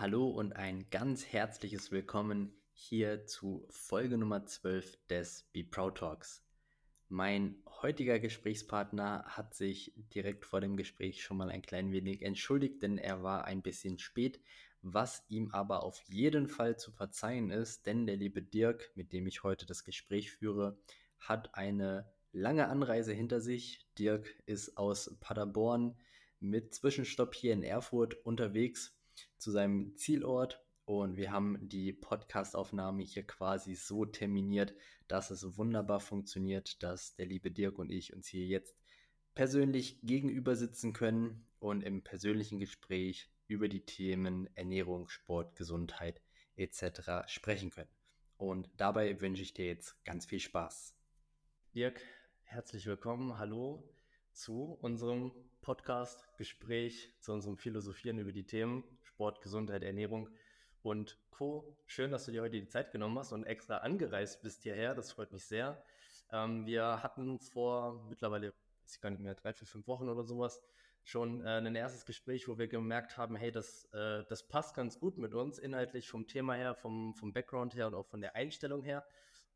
Hallo und ein ganz herzliches Willkommen hier zu Folge Nummer 12 des Be Proud Talks. Mein heutiger Gesprächspartner hat sich direkt vor dem Gespräch schon mal ein klein wenig entschuldigt, denn er war ein bisschen spät, was ihm aber auf jeden Fall zu verzeihen ist, denn der liebe Dirk, mit dem ich heute das Gespräch führe, hat eine lange Anreise hinter sich. Dirk ist aus Paderborn mit Zwischenstopp hier in Erfurt unterwegs zu seinem Zielort und wir haben die Podcastaufnahme hier quasi so terminiert, dass es wunderbar funktioniert, dass der liebe Dirk und ich uns hier jetzt persönlich gegenüber sitzen können und im persönlichen Gespräch über die Themen Ernährung, Sport, Gesundheit etc. sprechen können. Und dabei wünsche ich dir jetzt ganz viel Spaß. Dirk, herzlich willkommen. Hallo zu unserem Podcast, Gespräch, zu unserem Philosophieren über die Themen Sport, Gesundheit, Ernährung und Co. Schön, dass du dir heute die Zeit genommen hast und extra angereist bist hierher. Das freut mich sehr. Ähm, wir hatten vor mittlerweile, weiß ich gar nicht mehr, drei, vier, fünf Wochen oder sowas, schon äh, ein erstes Gespräch, wo wir gemerkt haben, hey, das, äh, das passt ganz gut mit uns, inhaltlich vom Thema her, vom, vom Background her und auch von der Einstellung her.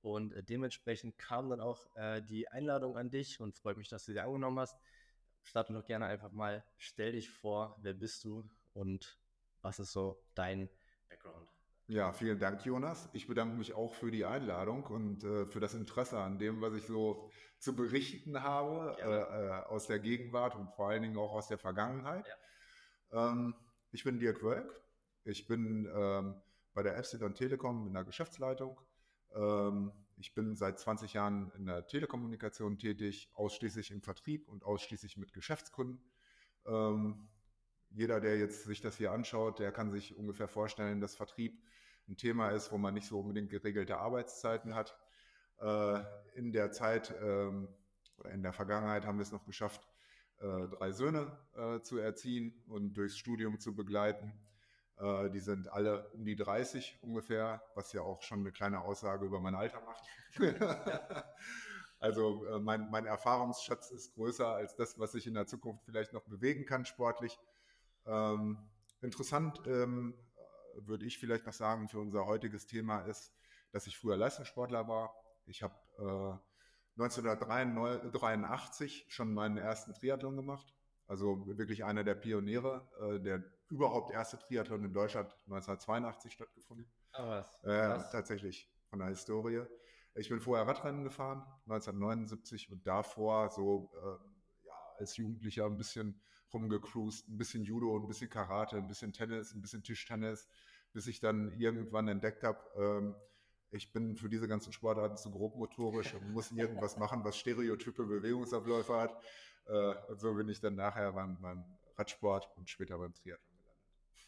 Und äh, dementsprechend kam dann auch äh, die Einladung an dich und freut mich, dass du sie angenommen hast. Starte doch gerne einfach mal, stell dich vor, wer bist du und was ist so dein Background? Ja, vielen Dank, Jonas. Ich bedanke mich auch für die Einladung und äh, für das Interesse an dem, was ich so zu berichten habe äh, äh, aus der Gegenwart und vor allen Dingen auch aus der Vergangenheit. Ja. Ähm, ich bin Dirk Wölk. Ich bin ähm, bei der Epsilon Telekom in der Geschäftsleitung ähm, ich bin seit 20 Jahren in der Telekommunikation tätig, ausschließlich im Vertrieb und ausschließlich mit Geschäftskunden. Ähm, jeder, der jetzt sich das hier anschaut, der kann sich ungefähr vorstellen, dass Vertrieb ein Thema ist, wo man nicht so unbedingt geregelte Arbeitszeiten hat. Äh, in der Zeit ähm, oder in der Vergangenheit haben wir es noch geschafft, äh, drei Söhne äh, zu erziehen und durchs Studium zu begleiten. Die sind alle um die 30 ungefähr, was ja auch schon eine kleine Aussage über mein Alter macht. also mein, mein Erfahrungsschatz ist größer als das, was ich in der Zukunft vielleicht noch bewegen kann sportlich. Ähm, interessant ähm, würde ich vielleicht noch sagen für unser heutiges Thema ist, dass ich früher Leistungssportler war. Ich habe äh, 1983 schon meinen ersten Triathlon gemacht. Also wirklich einer der Pioniere, äh, der überhaupt erste Triathlon in Deutschland 1982 stattgefunden. Ah, was? Äh, tatsächlich von der Historie. Ich bin vorher Radrennen gefahren, 1979 und davor so äh, ja, als Jugendlicher ein bisschen rumgecruised, ein bisschen Judo, ein bisschen Karate, ein bisschen Tennis, ein bisschen Tischtennis, bis ich dann irgendwann entdeckt habe, ähm, ich bin für diese ganzen Sportarten zu grobmotorisch und muss irgendwas machen, was stereotype Bewegungsabläufe hat. Äh, und so bin ich dann nachher beim, beim Radsport und später beim Triathlon.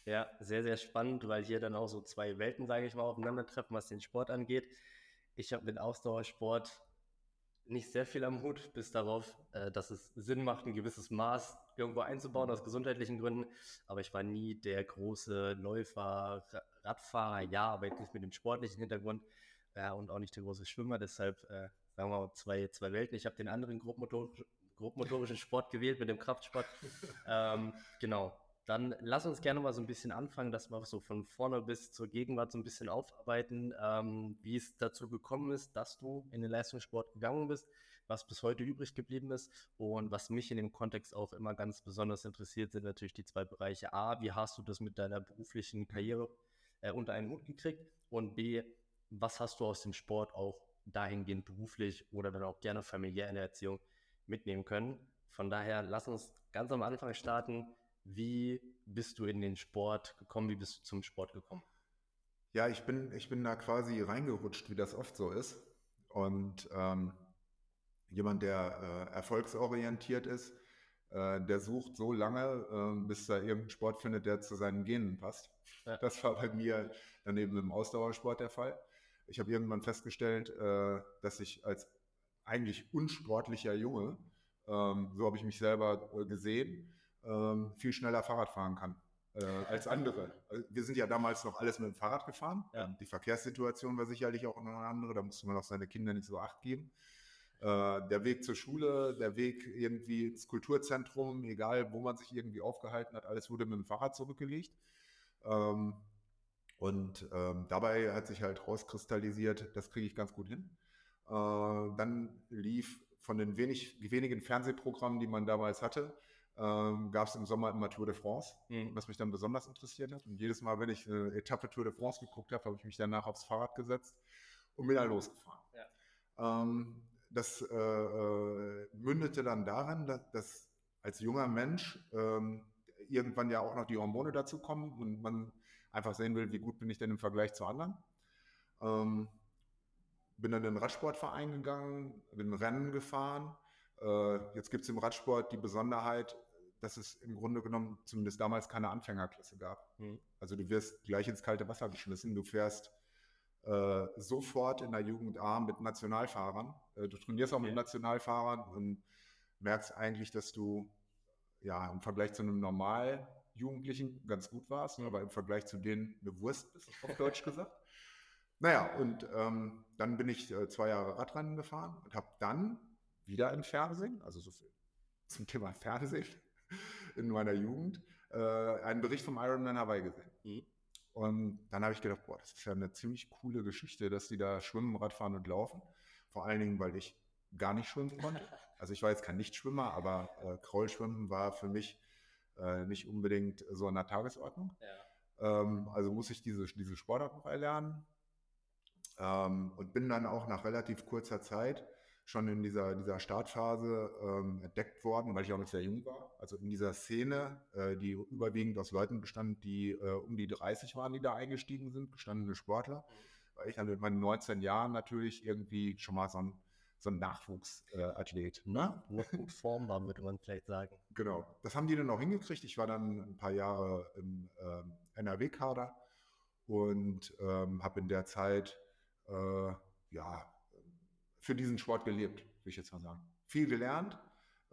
Ja, sehr, sehr spannend, weil hier dann auch so zwei Welten, sage ich mal, aufeinandertreffen, was den Sport angeht. Ich habe mit Ausdauersport nicht sehr viel am Hut, bis darauf, äh, dass es Sinn macht, ein gewisses Maß irgendwo einzubauen aus gesundheitlichen Gründen. Aber ich war nie der große Läufer, Radfahrer, ja, aber jetzt nicht mit dem sportlichen Hintergrund ja, und auch nicht der große Schwimmer. Deshalb äh, sagen wir mal zwei, zwei Welten. Ich habe den anderen grobmotorischen, grobmotorischen Sport gewählt mit dem Kraftsport. ähm, genau. Dann lass uns gerne mal so ein bisschen anfangen, dass wir so von vorne bis zur Gegenwart so ein bisschen aufarbeiten, ähm, wie es dazu gekommen ist, dass du in den Leistungssport gegangen bist, was bis heute übrig geblieben ist und was mich in dem Kontext auch immer ganz besonders interessiert, sind natürlich die zwei Bereiche. A, wie hast du das mit deiner beruflichen Karriere äh, unter einen Hut gekriegt und B, was hast du aus dem Sport auch dahingehend beruflich oder dann auch gerne familiär in der Erziehung mitnehmen können. Von daher, lass uns ganz am Anfang starten. Wie bist du in den Sport gekommen? Wie bist du zum Sport gekommen? Ja, ich bin, ich bin da quasi reingerutscht, wie das oft so ist. Und ähm, jemand, der äh, erfolgsorientiert ist, äh, der sucht so lange, äh, bis er irgendeinen Sport findet, der zu seinen Genen passt. Ja. Das war bei mir dann eben im Ausdauersport der Fall. Ich habe irgendwann festgestellt, äh, dass ich als eigentlich unsportlicher Junge, ähm, so habe ich mich selber äh, gesehen, ähm, viel schneller Fahrrad fahren kann äh, als andere. Äh, wir sind ja damals noch alles mit dem Fahrrad gefahren. Ja. Die Verkehrssituation war sicherlich auch eine andere, da musste man auch seine Kinder nicht so acht geben. Äh, der Weg zur Schule, der Weg irgendwie ins Kulturzentrum, egal wo man sich irgendwie aufgehalten hat, alles wurde mit dem Fahrrad zurückgelegt. Ähm, Und ähm, dabei hat sich halt rauskristallisiert, das kriege ich ganz gut hin. Äh, dann lief von den wenig, wenigen Fernsehprogrammen, die man damals hatte, ähm, gab es im Sommer immer Tour de France, mhm. was mich dann besonders interessiert hat. Und jedes Mal, wenn ich eine Etappe Tour de France geguckt habe, habe ich mich danach aufs Fahrrad gesetzt und bin dann losgefahren. Ja. Ähm, das äh, äh, mündete dann darin, dass, dass als junger Mensch ähm, irgendwann ja auch noch die Hormone dazu kommen und man einfach sehen will, wie gut bin ich denn im Vergleich zu anderen. Ähm, bin dann in den Radsportverein gegangen, bin Rennen gefahren. Äh, jetzt gibt es im Radsport die Besonderheit, dass es im Grunde genommen zumindest damals keine Anfängerklasse gab. Mhm. Also du wirst gleich ins kalte Wasser geschmissen, du fährst äh, sofort in der Jugend A mit Nationalfahrern. Äh, du trainierst auch okay. mit Nationalfahrern und merkst eigentlich, dass du ja im Vergleich zu einem normal Jugendlichen ganz gut warst, aber im Vergleich zu denen eine Wurst bist, auf Deutsch gesagt. Naja, und ähm, dann bin ich äh, zwei Jahre Radrennen gefahren und habe dann wieder im Fernsehen, also so viel zum Thema Fernsehen in meiner Jugend, äh, einen Bericht vom Ironman Hawaii gesehen. Mhm. Und dann habe ich gedacht, boah, das ist ja eine ziemlich coole Geschichte, dass die da schwimmen, Radfahren und laufen. Vor allen Dingen, weil ich gar nicht schwimmen konnte. Also ich war jetzt kein Nichtschwimmer, aber äh, Kraulschwimmen war für mich äh, nicht unbedingt so an der Tagesordnung. Ja. Ähm, also muss ich diese, diese Sportart noch erlernen. Ähm, und bin dann auch nach relativ kurzer Zeit schon in dieser, dieser Startphase ähm, entdeckt worden, weil ich auch noch sehr jung war. Also in dieser Szene, äh, die überwiegend aus Leuten bestand, die äh, um die 30 waren, die da eingestiegen sind, gestandene Sportler. Weil ich dann mit meinen 19 Jahren natürlich irgendwie schon mal so ein, so ein Nachwuchsathlet. Äh, ne? Noch gut formbar, würde man vielleicht sagen. Genau. Das haben die dann auch hingekriegt. Ich war dann ein paar Jahre im ähm, NRW-Kader und ähm, habe in der Zeit äh, ja, für diesen Sport gelebt, würde ich jetzt mal sagen. Viel gelernt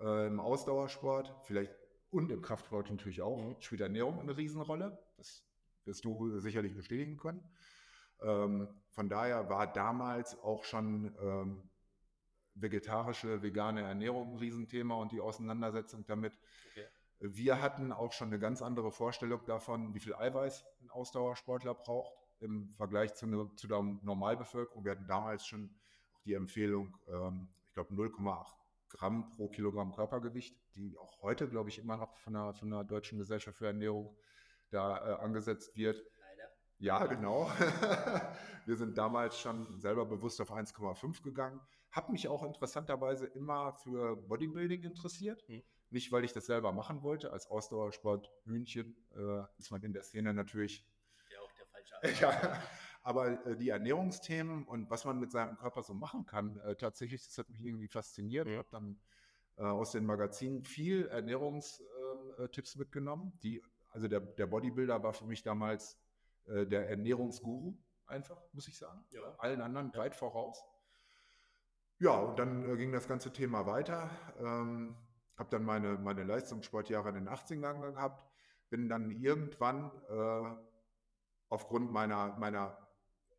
äh, im Ausdauersport, vielleicht und im Kraftsport natürlich auch. Mhm. Spielt Ernährung eine Riesenrolle. Das wirst du sicherlich bestätigen können. Ähm, von daher war damals auch schon ähm, vegetarische, vegane Ernährung ein Riesenthema und die Auseinandersetzung damit. Okay. Wir hatten auch schon eine ganz andere Vorstellung davon, wie viel Eiweiß ein Ausdauersportler braucht im Vergleich zu, ne, zu der Normalbevölkerung. Wir hatten damals schon die Empfehlung, ähm, ich glaube 0,8 Gramm pro Kilogramm Körpergewicht, die auch heute, glaube ich, immer noch von der, von der Deutschen Gesellschaft für Ernährung da äh, angesetzt wird. Leider. Ja, genau. Wir sind damals schon selber bewusst auf 1,5 gegangen. Habe mich auch interessanterweise immer für Bodybuilding interessiert. Hm. Nicht, weil ich das selber machen wollte. Als Ausdauersport Hühnchen äh, ist man in der Szene natürlich ja, aber äh, die Ernährungsthemen und was man mit seinem Körper so machen kann, äh, tatsächlich, das hat mich irgendwie fasziniert. Ich habe dann äh, aus den Magazinen viel Ernährungstipps ähm, äh, mitgenommen. Die, also der, der Bodybuilder war für mich damals äh, der Ernährungsguru, einfach, muss ich sagen. Ja. Allen anderen weit voraus. Ja, und dann äh, ging das ganze Thema weiter. Ähm, habe dann meine, meine Leistungssportjahre in den 80ern gehabt, bin dann irgendwann aufgrund meiner, meiner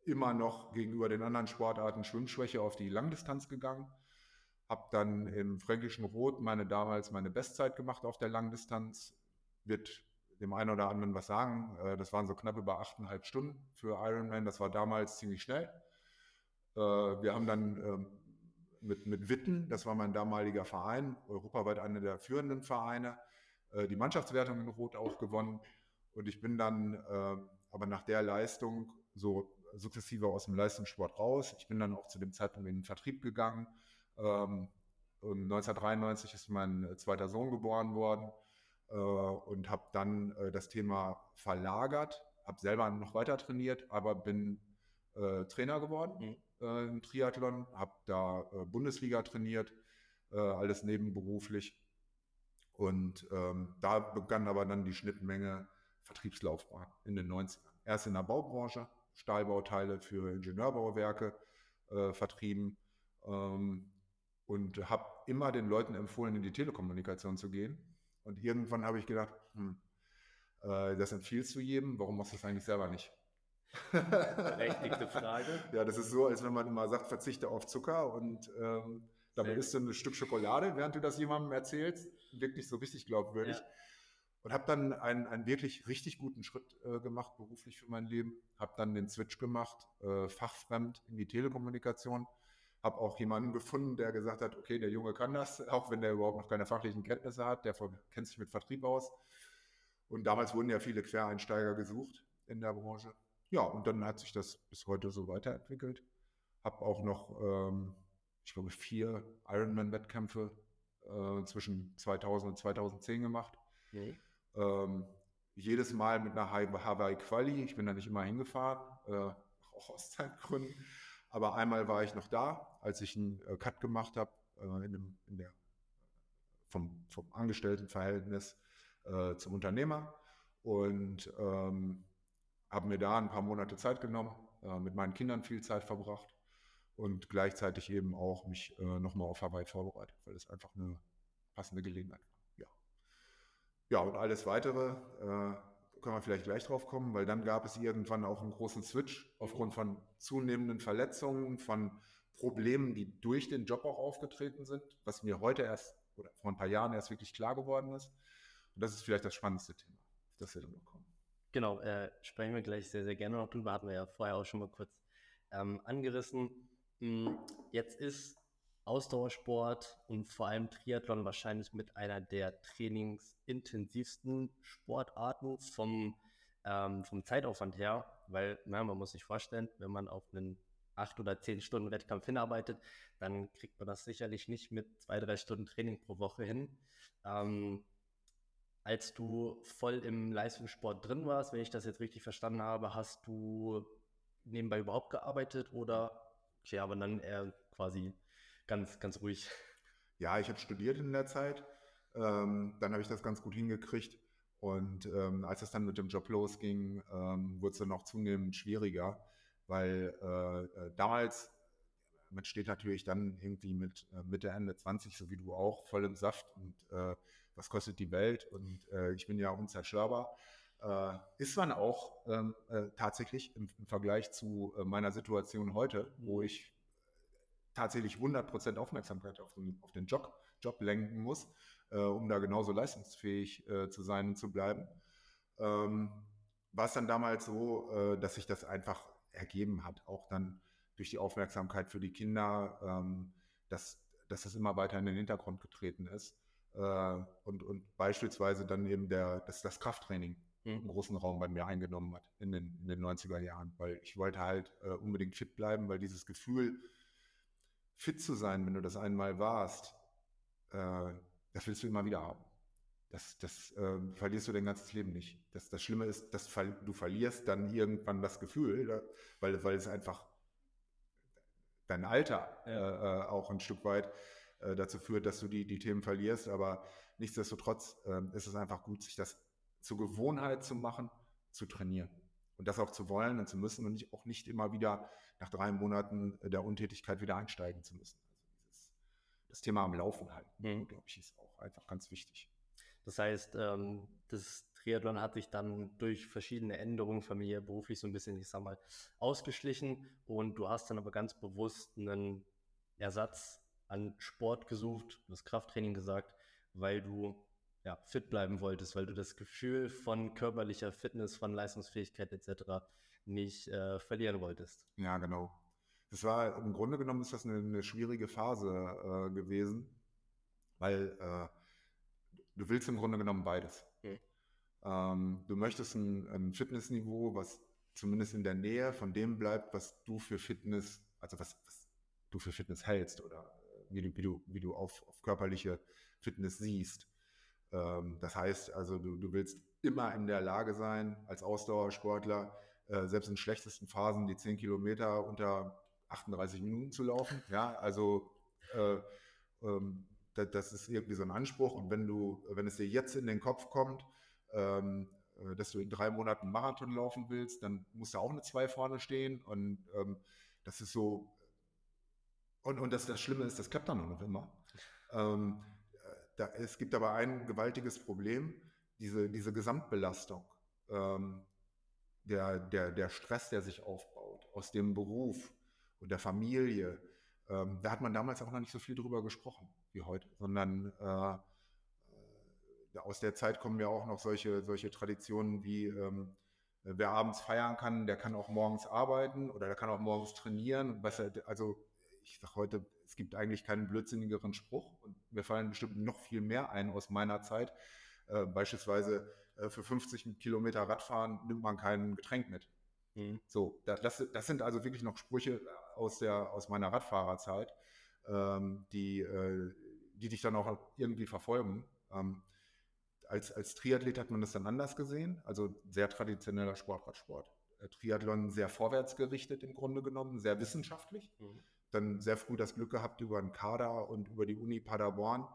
immer noch gegenüber den anderen Sportarten Schwimmschwäche auf die Langdistanz gegangen. Habe dann im Fränkischen Rot meine damals meine Bestzeit gemacht auf der Langdistanz. Wird dem einen oder anderen was sagen. Äh, das waren so knapp über achteinhalb Stunden für Ironman. Das war damals ziemlich schnell. Äh, wir haben dann ähm, mit, mit Witten, das war mein damaliger Verein, europaweit einer der führenden Vereine, äh, die Mannschaftswertung in Rot auch gewonnen. Und ich bin dann aber nach der Leistung so sukzessive aus dem Leistungssport raus. Ich bin dann auch zu dem Zeitpunkt in den Vertrieb gegangen. Ähm, 1993 ist mein äh, zweiter Sohn geboren worden äh, und habe dann äh, das Thema verlagert, habe selber noch weiter trainiert, aber bin äh, Trainer geworden mhm. Äh, im Triathlon, habe da Bundesliga trainiert, alles nebenberuflich. Und ähm, da begann aber dann die Schnittmenge Vertriebslaufbahn in den 90ern. Erst in der Baubranche, Stahlbauteile für Ingenieurbauwerke äh, vertrieben ähm, und habe immer den Leuten empfohlen, in die Telekommunikation zu gehen. Und irgendwann habe ich gedacht, hm, äh, das empfiehlst du jedem, warum machst du das eigentlich selber nicht? Berechtigte Frage. ja, das ist so, als wenn man immer sagt, verzichte auf Zucker und ähm, dabei isst du ein Stück Schokolade, während du das jemandem erzählst. Wirklich so richtig glaubwürdig. Ja. Und habe dann einen, einen wirklich richtig guten Schritt äh, gemacht beruflich für mein Leben. Habe dann den Switch gemacht, äh, fachfremd in die Telekommunikation. Habe auch jemanden gefunden, der gesagt hat, okay, der Junge kann das, auch wenn der überhaupt noch keine fachlichen Kenntnisse hat. Der kennt sich mit Vertrieb aus. Und damals wurden ja viele Quereinsteiger gesucht in der Branche. Ja, und dann hat sich das bis heute so weiterentwickelt. Habe auch noch, ähm, ich glaube, vier Ironman-Wettkämpfe äh, zwischen 2000 und 2010 gemacht. Okay. Ähm, jedes Mal mit einer Hawaii Quali. Ich bin da nicht immer hingefahren, äh, auch aus Zeitgründen. Aber einmal war ich noch da, als ich einen äh, Cut gemacht habe äh, in, in vom, vom Angestelltenverhältnis äh, zum Unternehmer und ähm, habe mir da ein paar Monate Zeit genommen, äh, mit meinen Kindern viel Zeit verbracht und gleichzeitig eben auch mich äh, nochmal auf Hawaii vorbereitet, weil es einfach eine passende Gelegenheit war. Ja, und alles weitere äh, können wir vielleicht gleich drauf kommen, weil dann gab es irgendwann auch einen großen Switch aufgrund von zunehmenden Verletzungen, von Problemen, die durch den Job auch aufgetreten sind, was mir heute erst oder vor ein paar Jahren erst wirklich klar geworden ist. Und das ist vielleicht das spannendste Thema, auf das wir dann noch kommen. Genau, äh, sprechen wir gleich sehr, sehr gerne noch drüber. Hatten wir ja vorher auch schon mal kurz ähm, angerissen. Hm, jetzt ist Ausdauersport und vor allem Triathlon wahrscheinlich mit einer der trainingsintensivsten Sportarten vom, ähm, vom Zeitaufwand her, weil na, man muss sich vorstellen, wenn man auf einen acht oder zehn Stunden Wettkampf hinarbeitet, dann kriegt man das sicherlich nicht mit zwei, drei Stunden Training pro Woche hin. Ähm, als du voll im Leistungssport drin warst, wenn ich das jetzt richtig verstanden habe, hast du nebenbei überhaupt gearbeitet oder, okay, aber dann eher quasi ganz, ganz ruhig. Ja, ich habe studiert in der Zeit. Ähm, dann habe ich das ganz gut hingekriegt. Und ähm, als es dann mit dem Job losging, ähm, wurde es dann auch zunehmend schwieriger, weil äh, äh, damals, man steht natürlich dann irgendwie mit äh, Mitte, Ende 20, so wie du auch, voll im Saft und äh, was kostet die Welt und äh, ich bin ja unzerstörbar. Äh, ist man auch ähm, tatsächlich im, im, Vergleich zu meiner Situation heute, wo mhm. ich tatsächlich 100% Aufmerksamkeit auf den, auf den Job, Job lenken muss, äh, um da genauso leistungsfähig äh, zu sein und zu bleiben. Ähm, war es dann damals so, äh, dass sich das einfach ergeben hat, auch dann durch die Aufmerksamkeit für die Kinder, ähm, dass, dass das immer weiter in den Hintergrund getreten ist. Äh, und, und beispielsweise dann eben der, dass das Krafttraining mhm. einen großen Raum bei mir eingenommen hat in den, in den 90er Jahren, weil ich wollte halt äh, unbedingt fit bleiben, weil dieses Gefühl, fit zu sein, wenn du das einmal warst, äh, das willst du immer wieder haben. Das, das äh, verlierst du dein ganzes Leben nicht. Das, das Schlimme ist, dass du verlierst dann irgendwann das Gefühl, weil, weil es einfach dein Alter ja. äh, auch ein Stück weit äh, dazu führt, dass du die, die Themen verlierst. Aber nichtsdestotrotz äh, ist es einfach gut, sich das zur Gewohnheit zu machen, zu trainieren. Und das auch zu wollen und zu müssen und nicht, auch nicht immer wieder nach drei Monaten der Untätigkeit wieder einsteigen zu müssen. Also dieses, das Thema am Laufen halten, mhm. glaube ich, ist auch einfach ganz wichtig. Das heißt, ähm, das Triathlon hat sich dann durch verschiedene Änderungen familiär, beruflich so ein bisschen, ich sag mal, ausgeschlichen und du hast dann aber ganz bewusst einen Ersatz an Sport gesucht, das Krafttraining gesagt, weil du ja, fit bleiben wolltest, weil du das Gefühl von körperlicher Fitness, von Leistungsfähigkeit etc nicht äh, verlieren wolltest. Ja, genau. Das war im Grunde genommen ist das eine, eine schwierige Phase äh, gewesen, weil äh, du willst im Grunde genommen beides. Mhm. Ähm, du möchtest ein, ein, Fitnessniveau, was zumindest in der Nähe von dem bleibt, was du für Fitness, also was, was du für Fitness hältst oder äh, wie du, wie du, wie du auf, auf körperliche Fitness siehst. Ähm, das heißt also, du, du willst immer in der Lage sein, als Ausdauersportler äh, selbst in schlechtesten Phasen die 10 Kilometer unter 38 Minuten zu laufen. Ja, also äh, ähm, das, das, ist irgendwie so ein Anspruch. Und wenn du, wenn es dir jetzt in den Kopf kommt, ähm, äh, dass du in drei Monaten Marathon laufen willst, dann muss da auch eine 2 vorne stehen. Und ähm, das ist so. Und, und das, das Schlimme ist, das klappt dann noch immer. Ähm, da, es gibt aber ein gewaltiges Problem, diese, diese Gesamtbelastung. Ähm, der, der, der Stress, der sich aufbaut aus dem Beruf und der Familie, ähm, da hat man damals auch noch nicht so viel drüber gesprochen wie heute, sondern äh, aus der Zeit kommen ja auch noch solche, solche Traditionen wie, ähm, wer abends feiern kann, der kann auch morgens arbeiten oder der kann auch morgens trainieren. Was also ich sage heute, es gibt eigentlich keinen blödsinnigeren Spruch und mir fallen bestimmt noch viel mehr ein aus meiner Zeit. Äh, beispielsweise äh, für 50 Kilometer Radfahren nimmt man kein Getränk mit. Mhm. So, das, das sind also wirklich noch Sprüche aus, der, aus meiner Radfahrerzeit, ähm, die, äh, die dich dann auch irgendwie verfolgen. Ähm, als, als Triathlet hat man das dann anders gesehen, also sehr traditioneller Sportradsport. Äh, Triathlon sehr vorwärtsgerichtet im Grunde genommen, sehr wissenschaftlich. Mhm. Dann sehr früh das Glück gehabt, über einen Kader und über die Uni Paderborn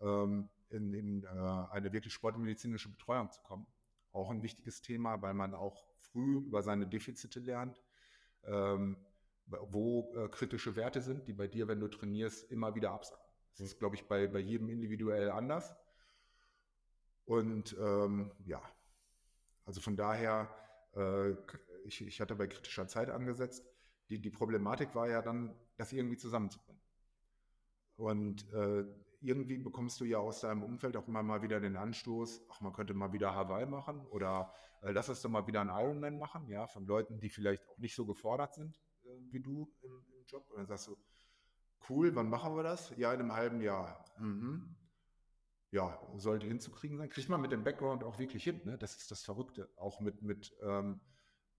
ähm, in, in äh, eine wirklich sportmedizinische Betreuung zu kommen. Auch ein wichtiges Thema, weil man auch früh über seine Defizite lernt, ähm, wo äh, kritische Werte sind, die bei dir, wenn du trainierst, immer wieder absacken. Das ist, glaube ich, bei, bei jedem individuell anders. Und ähm, ja, also von daher, äh, ich, ich hatte bei kritischer Zeit angesetzt. Die, die Problematik war ja dann, das irgendwie zusammenzubringen. Und äh, irgendwie bekommst du ja aus deinem Umfeld auch immer mal wieder den Anstoß, ach, man könnte mal wieder Hawaii machen oder äh, lass uns doch mal wieder einen Ironman machen, ja, von Leuten, die vielleicht auch nicht so gefordert sind äh, wie du im, im, Job. Und dann sagst du, cool, wann machen wir das? Ja, in einem halben Jahr. Mhm ja, sollte hinzukriegen sein. Kriegt man mit dem Background auch wirklich hin. Ne? Das ist das Verrückte. Auch mit, mit, ähm,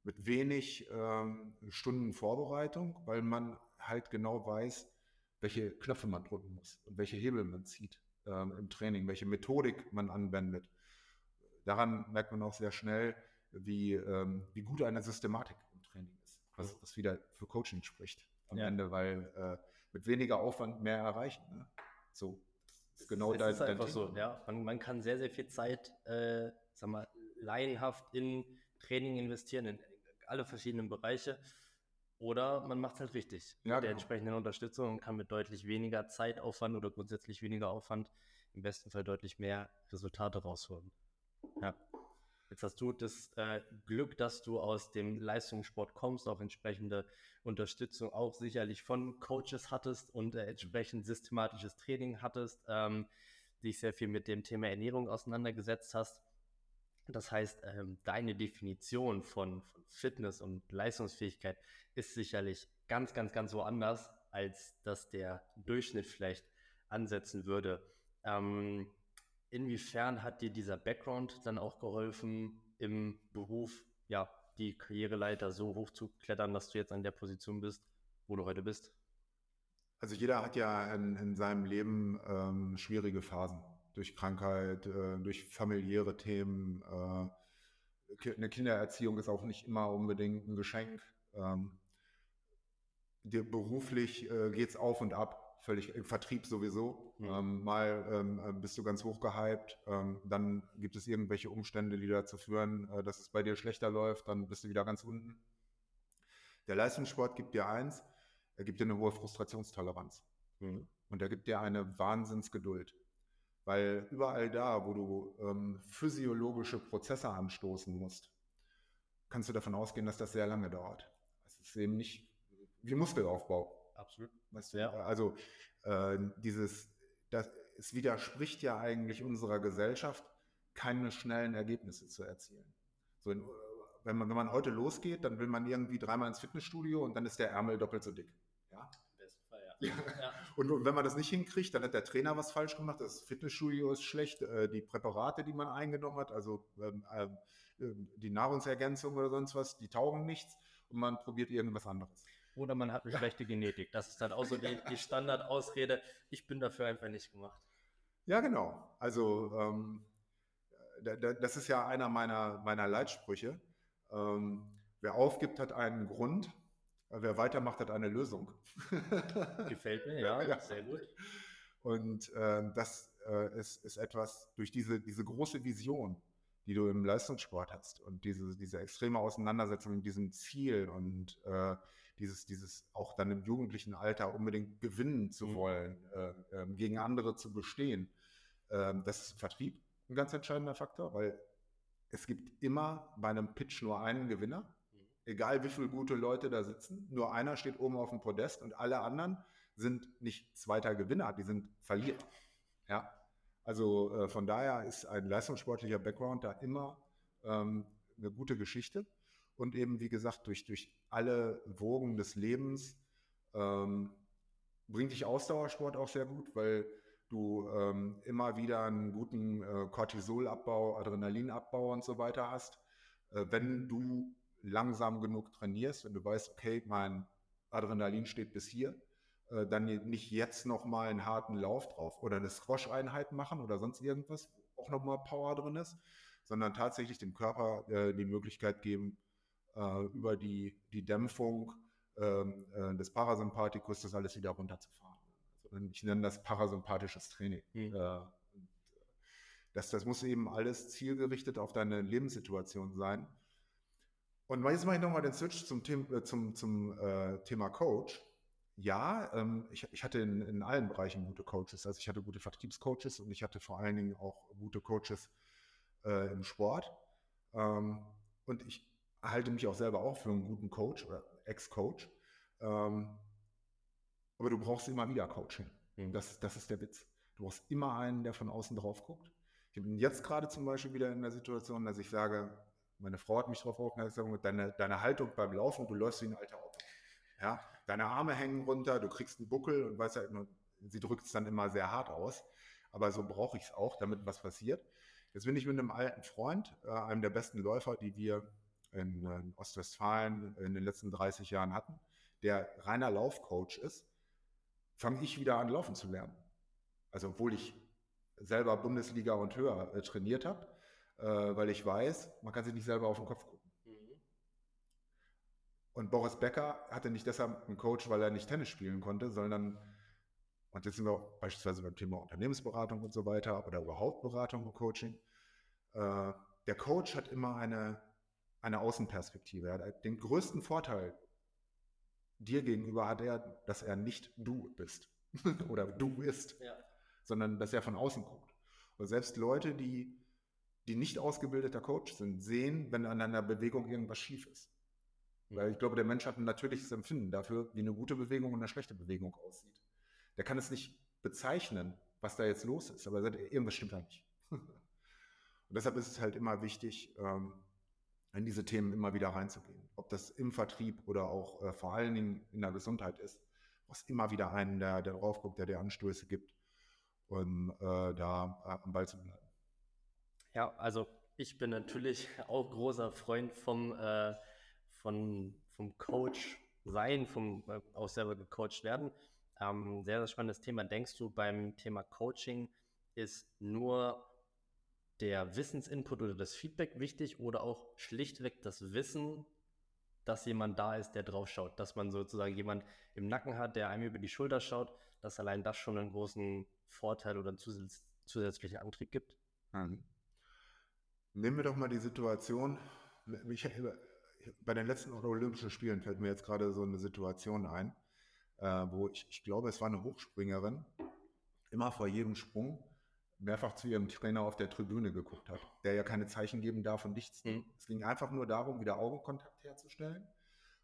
mit wenig ähm, Stunden Vorbereitung, weil man halt genau weiß, welche Knöpfe man drücken muss und welche Hebel man zieht ähm, im Training, welche Methodik man anwendet. Daran merkt man auch sehr schnell, wie, ähm, wie gut eine Systematik im Training ist, was, was wieder für Coaching spricht am ja. Ende, weil äh, mit weniger Aufwand mehr erreichen. Ne? So genau es dein, ist einfach so, ja. Man, man, kann sehr, sehr viel Zeit, äh, sag mal, laienhaft in Training investieren, in alle verschiedenen Bereiche. Oder man macht es halt richtig. Ja, mit der genau. entsprechenden Unterstützung und kann mit deutlich weniger Zeitaufwand oder grundsätzlich weniger Aufwand im besten Fall deutlich mehr Resultate rausholen. Ja. Jetzt hast du das äh, Glück, dass du aus dem Leistungssport kommst, auch entsprechende Unterstützung auch sicherlich von Coaches hattest und äh, entsprechend systematisches Training hattest, ähm, dich sehr viel mit dem Thema Ernährung auseinandergesetzt hast. Das heißt, ähm, deine Definition von, von, Fitness und Leistungsfähigkeit ist sicherlich ganz, ganz, ganz woanders, als dass der Durchschnitt vielleicht ansetzen würde. Ähm, inwiefern hat dir dieser Background dann auch geholfen, im Beruf, ja, die Karriereleiter so hoch zu klettern, dass du jetzt an der Position bist, wo du heute bist? Also jeder hat ja in, in seinem Leben ähm, schwierige Phasen durch Krankheit, äh, durch familiäre Themen. Äh, eine Kindererziehung ist auch nicht immer unbedingt ein Geschenk. Ähm, dir beruflich äh, geht es auf und ab völlig im Vertrieb sowieso. Mhm. Mal ähm, äh, bist du ganz hoch gehypt, ähm, dann gibt es irgendwelche Umstände, die dazu führen, dass es bei dir schlechter läuft, dann bist du wieder ganz unten. Der Leistungssport gibt dir eins, er gibt dir eine hohe Frustrationstoleranz. Mhm. Und er gibt dir eine Wahnsinnsgeduld. Weil überall da, wo du ähm, physiologische Prozesse anstoßen musst, kannst du davon ausgehen, dass das sehr lange dauert. Es ist eben nicht wie Muskelaufbau. Absolut. Weißt du, ja. Also äh, dieses, das, es widerspricht ja eigentlich unserer Gesellschaft, keine schnellen Ergebnisse zu erzielen. So in, wenn, man, wenn man heute losgeht, dann will man irgendwie dreimal ins Fitnessstudio und dann ist der Ärmel doppelt so dick. Ja? Fall, ja. ja. Und, und, wenn man das nicht hinkriegt, dann hat der Trainer was falsch gemacht, das Fitnessstudio ist schlecht, äh, die Präparate, die man eingenommen hat, also ähm, äh, die Nahrungsergänzung oder sonst was, die taugen nichts und man probiert irgendwas anderes oder man hat eine schlechte Genetik. Das ist dann auch so die, die Standardausrede. Ich bin dafür einfach nicht gemacht. Ja, genau. Also ähm, das ist ja einer meiner, meiner Leitsprüche. Ähm, wer aufgibt, hat einen Grund. Wer weitermacht, hat eine Lösung. Gefällt mir, ja, ja. sehr gut. Und äh, das äh, ist, ist etwas durch diese, diese große Vision, die du im Leistungssport hast und diese, diese extreme Auseinandersetzung mit diesem Ziel und äh, dieses, dieses auch dann im jugendlichen Alter unbedingt gewinnen zu mhm. wollen, äh, äh, gegen andere zu bestehen. Ähm, das ist Vertrieb ein ganz entscheidender Faktor, weil es gibt immer bei einem Pitch nur einen Gewinner. Egal wie viele gute Leute da sitzen. Nur einer steht oben auf dem Podest und alle anderen sind nicht zweiter Gewinner, die sind Verlierer. Ja. Also äh, von daher ist ein leistungssportlicher Background da immer ähm, eine gute Geschichte. Und eben, wie gesagt, durch, durch alle Wogen des Lebens ähm, bringt dich Ausdauersport auch sehr gut, weil du ähm, immer wieder einen guten äh, Cortisolabbau, Adrenalinabbau und so weiter hast. Äh, wenn du langsam genug trainierst, wenn du weißt, okay, mein Adrenalin steht bis hier, äh, dann nicht jetzt nochmal einen harten Lauf drauf oder eine Squash-Einheit machen oder sonst irgendwas, wo auch nochmal Power drin ist, sondern tatsächlich dem Körper äh, die Möglichkeit geben, äh, über die, die Dämpfung ähm, äh, des Parasympathikus das alles wieder runterzufahren. Also ich nenne das parasympathisches Training. Mhm. Das, das muss eben alles zielgerichtet auf deine Lebenssituation sein. Und jetzt mache ich nochmal den Switch zum, Thema, äh, zum, zum äh, Thema Coach. Ja, ähm, ich, ich, hatte in, in, allen Bereichen gute Coaches. Also ich hatte gute Vertriebscoaches und ich hatte vor allen Dingen auch gute Coaches äh, im Sport. Ähm, und ich halte mich auch selber auch für einen guten Coach oder Ex-Coach. Ähm, aber du brauchst immer wieder Coaching. Mhm. Das, das ist der Witz. Du brauchst immer einen, der von außen drauf guckt. Ich bin jetzt gerade zum Beispiel wieder in der Situation, dass ich sage, meine Frau hat mich darauf aufmerksam deine, deine Haltung beim Laufen, du läufst wie ein alter Auto. Ja, deine Arme hängen runter, du kriegst einen Buckel und weißt ja, sie drückt es dann immer sehr hart aus. Aber so brauche ich es auch, damit was passiert. Jetzt bin ich mit einem alten Freund, äh, einem der besten Läufer, die wir in, in Ostwestfalen in den letzten 30 Jahren hatten, der reiner Laufcoach ist, fange ich wieder an, laufen zu lernen. Also obwohl ich selber Bundesliga und höher äh, trainiert habe, äh, weil ich weiß, man kann sich nicht selber auf den Kopf gucken. Mhm. Und Boris Becker hatte nicht deshalb einen Coach, weil er nicht Tennis spielen konnte, sondern, und jetzt sind wir beispielsweise beim Thema Unternehmensberatung und so weiter oder überhaupt Beratung und Coaching. Äh, der Coach hat immer eine, eine Außenperspektive. Er hat den größten Vorteil dir gegenüber hat er, dass er nicht du bist oder du bist, ja. sondern dass er von außen guckt. Und selbst Leute, die die nicht ausgebildeter Coach sind, sehen, wenn an einer Bewegung irgendwas schief ist. Weil ich glaube, der Mensch hat ein natürliches Empfinden dafür, wie eine gute Bewegung und eine schlechte Bewegung aussieht. Der kann es nicht bezeichnen, was da jetzt los ist, aber er sagt, irgendwas stimmt da nicht. und deshalb ist es halt immer wichtig, ähm, in diese Themen immer wieder reinzugehen. Ob das im Vertrieb oder auch äh, vor allen Dingen in der Gesundheit ist, was immer wieder einen, der, der drauf guckt, der dir Anstöße gibt, um äh, da am Ball zu bleiben. Ja, also ich bin natürlich auch großer Freund vom, äh, von, vom Coach sein, vom äh, auch selber gecoacht werden. Ähm, sehr, sehr spannendes Thema. Denkst du, beim Thema Coaching ist nur der Wissensinput oder das Feedback wichtig oder auch schlichtweg das Wissen, dass jemand da ist, der drauf schaut, dass man sozusagen jemand im Nacken hat, der einem über die Schulter schaut, dass allein das schon einen großen Vorteil oder einen zusä zusätzlichen Antrieb gibt? Mhm. Nehmen wir doch mal die Situation, ich, bei den letzten Olympischen Spielen fällt mir jetzt gerade so eine Situation ein, äh, wo ich, ich glaube, es war eine Hochspringerin, immer vor jedem Sprung mehrfach zu ihrem Trainer auf der Tribüne geguckt hat, der ja keine Zeichen geben darf und nichts. Mhm. Es ging einfach nur darum, wieder Augenkontakt herzustellen.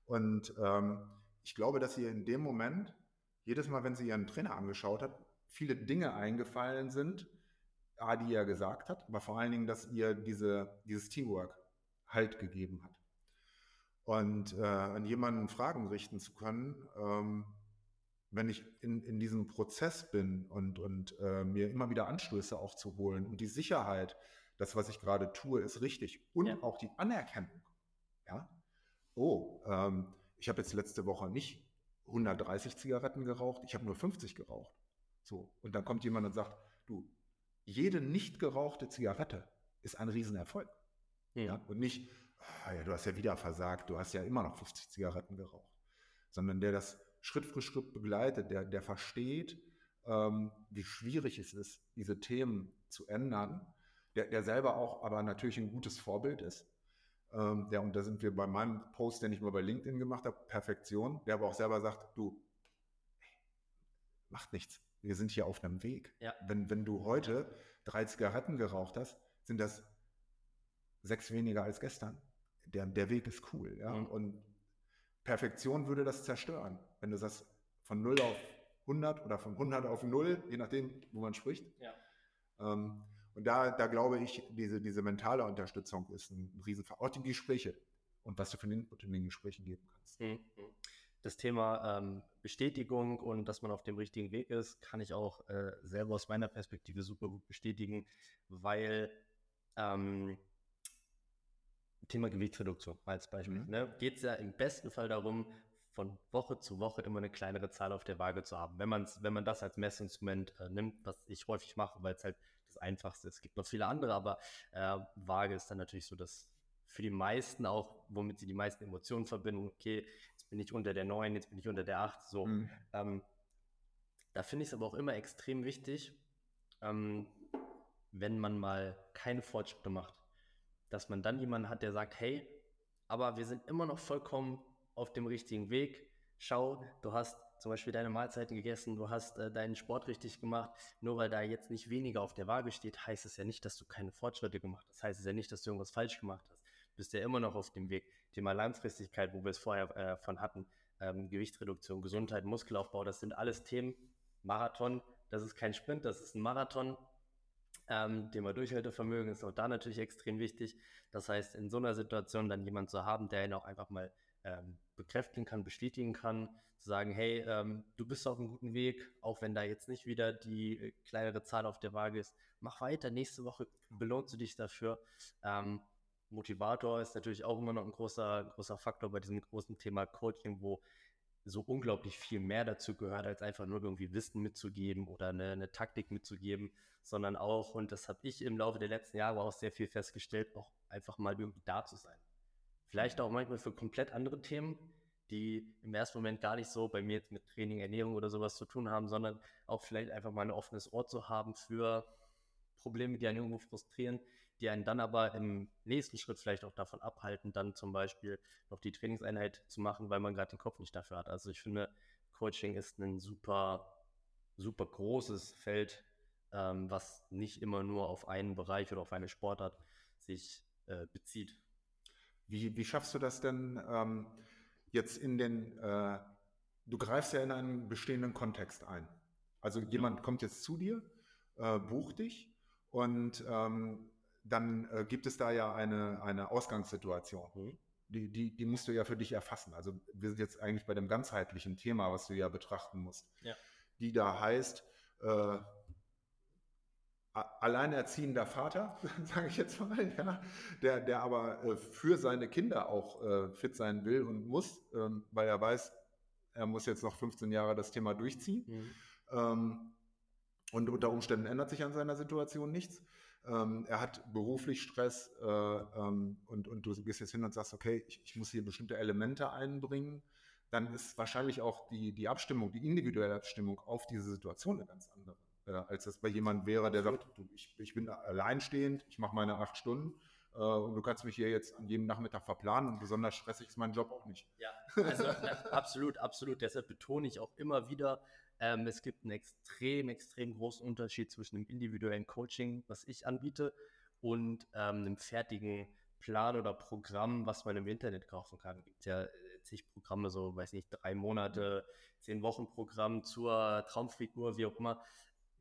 Und ähm, ich glaube, dass ihr in dem Moment, jedes Mal, wenn sie ihren Trainer angeschaut hat, viele Dinge eingefallen sind, A, die er gesagt hat, aber vor allen Dingen, dass ihr diese, dieses Teamwork Halt gegeben hat. Und äh, an jemanden Fragen richten zu können, ähm, wenn ich in, in diesem Prozess bin und, und äh, mir immer wieder Anstöße auch zu holen und die Sicherheit, das, was ich gerade tue, ist richtig und ja. auch die Anerkennung. Ja, oh, ähm, ich habe jetzt letzte Woche nicht 130 Zigaretten geraucht, ich habe nur 50 geraucht. So, und dann kommt jemand und sagt, du, jede nicht gerauchte Zigarette ist ein Riesenerfolg. Ja. ja? Und nicht, ah, ja, du hast ja wieder versagt, du hast ja immer noch 50 Zigaretten geraucht. Sondern der das Schritt für Schritt begleitet, der, der versteht, ähm, wie schwierig es ist, diese Themen zu ändern, der, der selber auch aber natürlich ein gutes Vorbild ist. Ähm, der, und da sind wir bei meinem Post, den ich mal bei LinkedIn gemacht habe, Perfektion, der aber auch selber sagt, du, macht nichts wir sind hier auf einem Weg. Ja. Wenn, wenn du heute drei Zigaretten geraucht hast, sind das sechs weniger als gestern. Der, der Weg ist cool. Ja? Mhm. Und Perfektion würde das zerstören. Wenn du das von 0 auf 100 oder von 100 auf 0, je nachdem, wo man spricht, ja. Ähm, und da, da glaube ich, diese, diese mentale Unterstützung ist ein Riesenfall. Auch die Gespräche und was du für den Input in den Gesprächen geben kannst. Mhm. Das Thema ähm, Bestätigung und dass man auf dem richtigen Weg ist, kann ich auch äh, selber aus meiner Perspektive super gut bestätigen, weil ähm, Thema Gewichtsreduktion als Beispiel. Mhm. Ne, Geht es ja im besten Fall darum, von Woche zu Woche immer eine kleinere Zahl auf der Waage zu haben. Wenn, man's, wenn man das als Messinstrument äh, nimmt, was ich häufig mache, weil es halt das Einfachste ist. Es gibt noch viele andere, aber äh, Waage ist dann natürlich so das für die meisten auch, womit sie die meisten Emotionen verbinden. Okay, bin ich unter der 9, jetzt bin ich unter der 8. So. Mhm. Ähm, da finde ich es aber auch immer extrem wichtig, ähm, wenn man mal keine Fortschritte macht, dass man dann jemanden hat, der sagt, hey, aber wir sind immer noch vollkommen auf dem richtigen Weg. Schau, du hast zum Beispiel deine Mahlzeiten gegessen, du hast äh, deinen Sport richtig gemacht. Nur weil da jetzt nicht weniger auf der Waage steht, heißt es ja nicht, dass du keine Fortschritte gemacht hast. Heißt es ja nicht, dass du irgendwas falsch gemacht hast. Du bist ja immer noch auf dem Weg. Thema Langfristigkeit, wo wir es vorher äh, von hatten, ähm, Gewichtsreduktion, Gesundheit, Muskelaufbau, das sind alles Themen. Marathon, das ist kein Sprint, das ist ein Marathon. Ähm, Thema Durchhaltevermögen ist auch da natürlich extrem wichtig. Das heißt, in so einer Situation dann jemand zu haben, der ihn auch einfach mal ähm, bekräftigen kann, bestätigen kann, zu sagen, hey, ähm, du bist auf einem guten Weg, auch wenn da jetzt nicht wieder die äh, kleinere Zahl auf der Waage ist, mach weiter, nächste Woche belohnst du dich dafür. Ähm, Motivator ist natürlich auch immer noch ein großer, großer Faktor bei diesem großen Thema Coaching, wo so unglaublich viel mehr dazu gehört, als einfach nur irgendwie Wissen mitzugeben oder eine, eine Taktik mitzugeben, sondern auch, und das habe ich im Laufe der letzten Jahre auch sehr viel festgestellt, auch einfach mal irgendwie da zu sein. Vielleicht auch manchmal für komplett andere Themen, die im ersten Moment gar nicht so bei mir jetzt mit Training, Ernährung oder sowas zu tun haben, sondern auch vielleicht einfach mal ein offenes Ohr zu haben für Probleme, die einen irgendwo frustrieren, die einen dann aber im nächsten Schritt vielleicht auch davon abhalten, dann zum Beispiel noch die Trainingseinheit zu machen, weil man gerade den Kopf nicht dafür hat. Also ich finde, Coaching ist ein super, super großes Feld, ähm, was nicht immer nur auf einen Bereich oder auf eine Sportart sich äh, bezieht. Wie, wie schaffst du das denn ähm, jetzt in den, äh, du greifst ja in einen bestehenden Kontext ein. Also jemand kommt jetzt zu dir, äh, bucht dich und ähm, dann äh, gibt es da ja eine, eine Ausgangssituation. Mhm. Die, die, die musst du ja für dich erfassen. Also wir sind jetzt eigentlich bei dem ganzheitlichen Thema, was du ja betrachten musst. Ja. Die da heißt, äh, alleinerziehender Vater, sage ich jetzt mal, ja, der, der aber äh, für seine Kinder auch äh, fit sein will und muss, ähm, weil er weiß, er muss jetzt noch 15 Jahre das Thema durchziehen. Mhm. Ähm, und unter Umständen ändert sich an seiner Situation nichts. Ähm, er hat beruflich Stress äh, ähm, und, und du gehst jetzt hin und sagst, okay, ich, ich muss hier bestimmte Elemente einbringen. Dann ist wahrscheinlich auch die, die Abstimmung, die individuelle Abstimmung auf diese Situation eine ganz andere äh, als das bei jemand wäre, der sagt, du, ich, ich bin alleinstehend, ich mache meine acht Stunden äh, und du kannst mich hier jetzt an jedem Nachmittag verplanen und besonders stressig ist mein Job auch nicht. Ja, also absolut, absolut. Deshalb betone ich auch immer wieder, ähm, es gibt einen extrem, extrem großen Unterschied zwischen dem individuellen Coaching, was ich anbiete, und ähm, einem fertigen Plan oder Programm, was man im Internet kaufen kann. Es gibt ja äh, zig Programme, so, weiß nicht, drei Monate, zehn Wochen Programm zur Traumfigur, wie auch immer.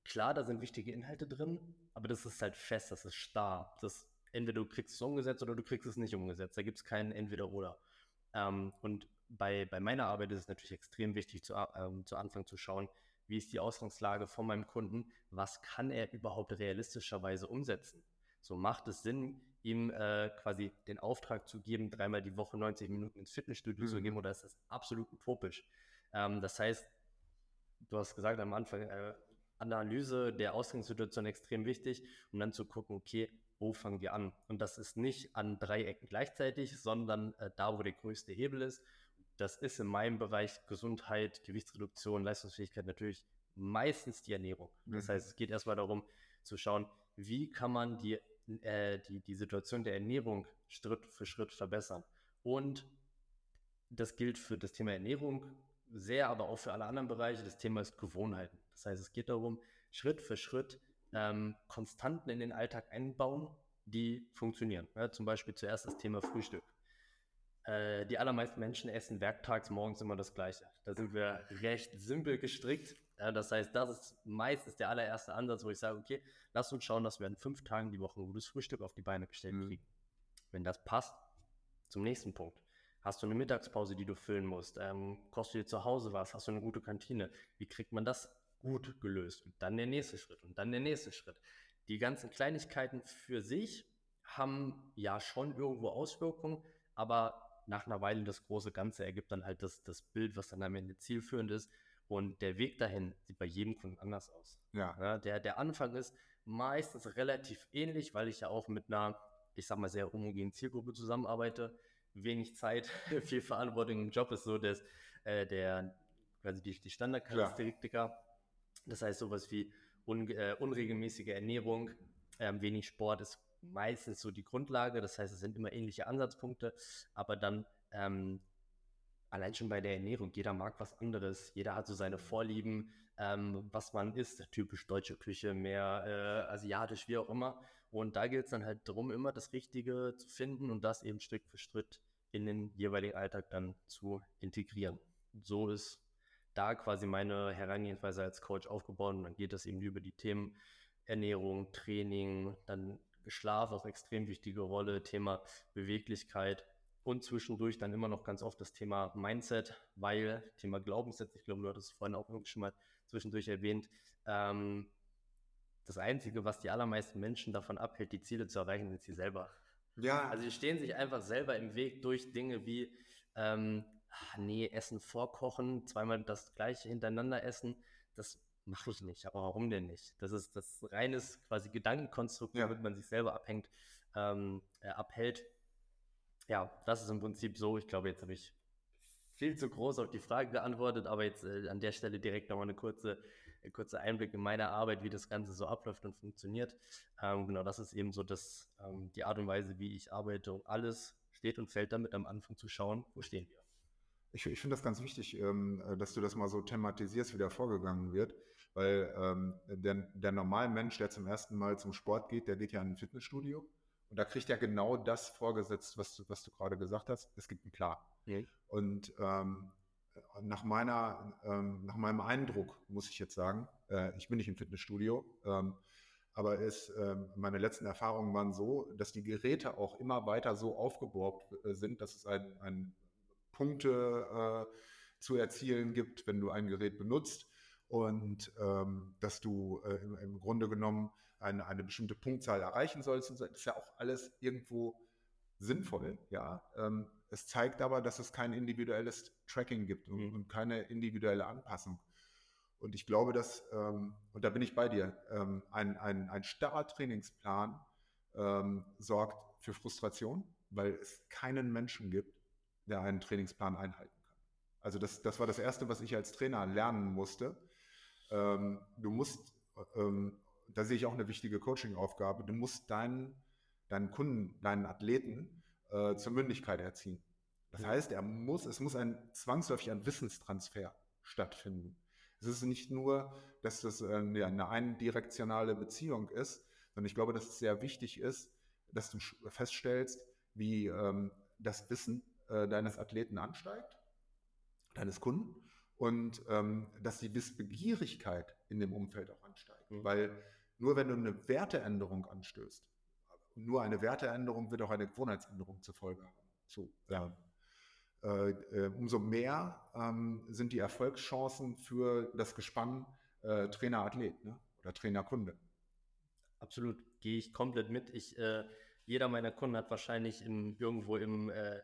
Klar, da sind wichtige Inhalte drin, aber das ist halt fest, das ist starr. Das, entweder du kriegst es umgesetzt oder du kriegst es nicht umgesetzt. Da gibt es keinen Entweder-Oder. Ähm, und bei, bei meiner Arbeit ist es natürlich extrem wichtig, zu, ähm, zu Anfang zu schauen, wie ist die Ausgangslage von meinem Kunden, was kann er überhaupt realistischerweise umsetzen. So macht es Sinn, ihm äh, quasi den Auftrag zu geben, dreimal die Woche 90 Minuten ins Fitnessstudio mhm. zu geben, oder ist das absolut utopisch? Ähm, das heißt, du hast gesagt am Anfang, äh, Analyse der Ausgangssituation extrem wichtig, um dann zu gucken, okay, wo fangen wir an? Und das ist nicht an drei Ecken gleichzeitig, sondern äh, da, wo der größte Hebel ist. Das ist in meinem Bereich Gesundheit, Gewichtsreduktion, Leistungsfähigkeit natürlich meistens die Ernährung. Das mhm. heißt, es geht erstmal darum zu schauen, wie kann man die, äh, die, die Situation der Ernährung Schritt für Schritt verbessern. Und das gilt für das Thema Ernährung sehr, aber auch für alle anderen Bereiche. Das Thema ist Gewohnheiten. Das heißt, es geht darum, Schritt für Schritt ähm, Konstanten in den Alltag einbauen, die funktionieren. Ja, zum Beispiel zuerst das Thema Frühstück. Äh, die allermeisten Menschen essen werktags morgens immer das Gleiche. Da sind wir recht simpel gestrickt. Ja, das heißt, das ist meistens der allererste Ansatz, wo ich sage, okay, lass uns schauen, dass wir an fünf Tagen die Woche ein gutes Frühstück auf die Beine gestellt mhm. kriegen. Wenn das passt, zum nächsten Punkt. Hast du eine Mittagspause, die du füllen musst? Ähm, kochst du dir zu Hause was? Hast du eine gute Kantine? Wie kriegt man das gut gelöst? Und dann der nächste Schritt und dann der nächste Schritt. Die ganzen Kleinigkeiten für sich haben ja schon irgendwo Auswirkungen, aber nach einer Weile das große Ganze ergibt dann halt das, das Bild, was dann am Ende zielführend ist. Und der Weg dahin sieht bei jedem Kunden anders aus. Ja. ja der, der Anfang ist meistens relativ ähnlich, weil ich ja auch mit einer, ich sag mal, sehr homogenen Zielgruppe zusammenarbeite. Wenig Zeit, viel Verantwortung im Job ist so, dass äh, der quasi die, die Standardcharakteristika. Das heißt, sowas wie un, äh, unregelmäßige Ernährung, äh, wenig Sport ist meistens so die Grundlage. Das heißt, es sind immer ähnliche Ansatzpunkte, aber dann ähm, allein schon bei der Ernährung, jeder mag was anderes, jeder hat so seine Vorlieben, ähm, was man isst, typisch deutsche Küche, mehr äh, asiatisch, wie auch immer. Und da gilt es dann halt darum, immer das Richtige zu finden und das eben Stück für Schritt in den jeweiligen Alltag dann zu integrieren. So ist da quasi meine Herangehensweise als Coach aufgebaut und dann geht das eben über die Themen Ernährung, Training, dann Schlaf auch extrem wichtige Rolle, Thema Beweglichkeit und zwischendurch dann immer noch ganz oft das Thema Mindset, weil Thema Glaubenssätze, ich glaube, du hattest es vorhin auch schon mal zwischendurch erwähnt, ähm, das Einzige, was die allermeisten Menschen davon abhält, die Ziele zu erreichen, sind sie selber. Ja. Also sie stehen sich einfach selber im Weg durch Dinge wie, ähm, ach nee, Essen vorkochen, zweimal das gleiche hintereinander essen, das mache ich nicht. Aber warum denn nicht? Das ist das reines quasi Gedankenkonstrukt, ja. womit man sich selber abhängt, ähm, äh, abhält. Ja, das ist im Prinzip so. Ich glaube, jetzt habe ich viel zu groß auf die Frage geantwortet, aber jetzt äh, an der Stelle direkt nochmal eine kurze, ein kurzer Einblick in meine Arbeit, wie das Ganze so abläuft und funktioniert. Ähm, genau, das ist eben so das, ähm, die Art und Weise, wie ich arbeite und alles steht und fällt damit am Anfang zu schauen, wo stehen wir. Ich, ich finde das ganz wichtig, ähm, dass du das mal so thematisierst, wie da vorgegangen wird. Weil ähm, der, der normale Mensch, der zum ersten Mal zum Sport geht, der geht ja in ein Fitnessstudio und da kriegt er genau das vorgesetzt, was du, was du gerade gesagt hast. Es gibt einen Plan. Okay. Und ähm, nach, meiner, ähm, nach meinem Eindruck muss ich jetzt sagen, äh, ich bin nicht im Fitnessstudio, ähm, aber es, äh, meine letzten Erfahrungen waren so, dass die Geräte auch immer weiter so aufgebaut äh, sind, dass es ein, ein Punkte äh, zu erzielen gibt, wenn du ein Gerät benutzt und ähm, dass du äh, im, im, Grunde genommen eine, eine, bestimmte Punktzahl erreichen sollst. Und so. Das ist ja auch alles irgendwo sinnvoll, ja. Ähm, es zeigt aber, dass es kein individuelles Tracking gibt und, mhm. und keine individuelle Anpassung. Und ich glaube, dass, ähm, und da bin ich bei dir, ähm, ein, ein, ein starrer Trainingsplan ähm, sorgt für Frustration, weil es keinen Menschen gibt, der einen Trainingsplan einhalten kann. Also das, das war das Erste, was ich als Trainer lernen musste ähm, du musst, ähm, da sehe ich auch eine wichtige Coaching-Aufgabe, du musst deinen, deinen Kunden, deinen Athleten äh, zur Mündigkeit erziehen. Das heißt, er muss, es muss ein zwangsläufig ein Wissenstransfer stattfinden. Es ist nicht nur, dass das eine, eine eindirektionale Beziehung ist, sondern ich glaube, dass es sehr wichtig ist, dass du feststellst, wie ähm, das Wissen äh, deines Athleten ansteigt, deines Kunden und ähm, dass die Wissbegierigkeit in dem Umfeld auch ansteigt. Mhm. Weil nur wenn du eine Werteänderung anstößt, nur eine Werteänderung wird auch eine Gewohnheitsänderung zur Folge haben. So, ja. äh, äh, umso mehr ähm, sind die Erfolgschancen für das Gespann äh, Trainer-Athlet ne? oder Trainer-Kunde. Absolut, gehe ich komplett mit. Ich, äh, jeder meiner Kunden hat wahrscheinlich im, irgendwo im äh,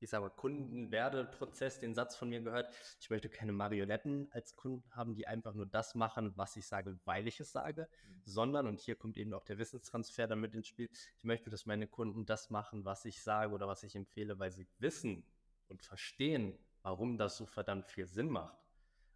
ich sage mal, Kundenwerdeprozess den Satz von mir gehört, ich möchte keine Marionetten als Kunden haben, die einfach nur das machen, was ich sage, weil ich es sage, mhm. sondern, und hier kommt eben auch der Wissenstransfer damit ins Spiel, ich möchte, dass meine Kunden das machen, was ich sage oder was ich empfehle, weil sie wissen und verstehen, warum das so verdammt viel Sinn macht.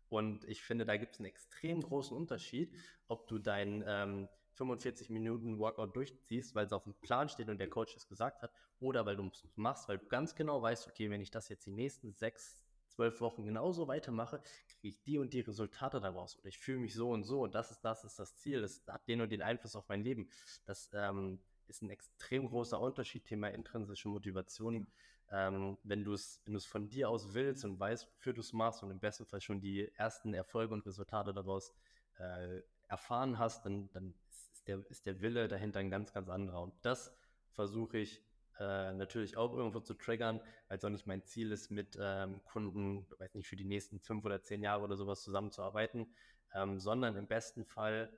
Und ich finde, da gibt es einen extrem großen Unterschied, ob du dein ähm, 45 Minuten Workout durchziehst, weil es auf dem Plan steht und der Coach es gesagt hat, oder weil du es machst, weil du ganz genau weißt, okay, wenn ich das jetzt die nächsten sechs, zwölf Wochen genauso weitermache, kriege ich die und die Resultate daraus oder ich fühle mich so und so und das ist das ist das Ziel, das hat den und den Einfluss auf mein Leben. Das ähm, ist ein extrem großer Unterschied, Thema intrinsische Motivation. ähm, wenn du es wenn von dir aus willst und weißt, wofür du es machst und im besten Fall schon die ersten Erfolge und Resultate daraus äh, erfahren hast, dann, dann ist, der, ist der Wille dahinter ein ganz, ganz anderer. Und das versuche ich äh, natürlich auch irgendwo zu triggern, weil es auch nicht mein Ziel ist, mit ähm, Kunden, weiß nicht, für die nächsten fünf oder zehn Jahre oder sowas zusammenzuarbeiten, ähm, sondern im besten Fall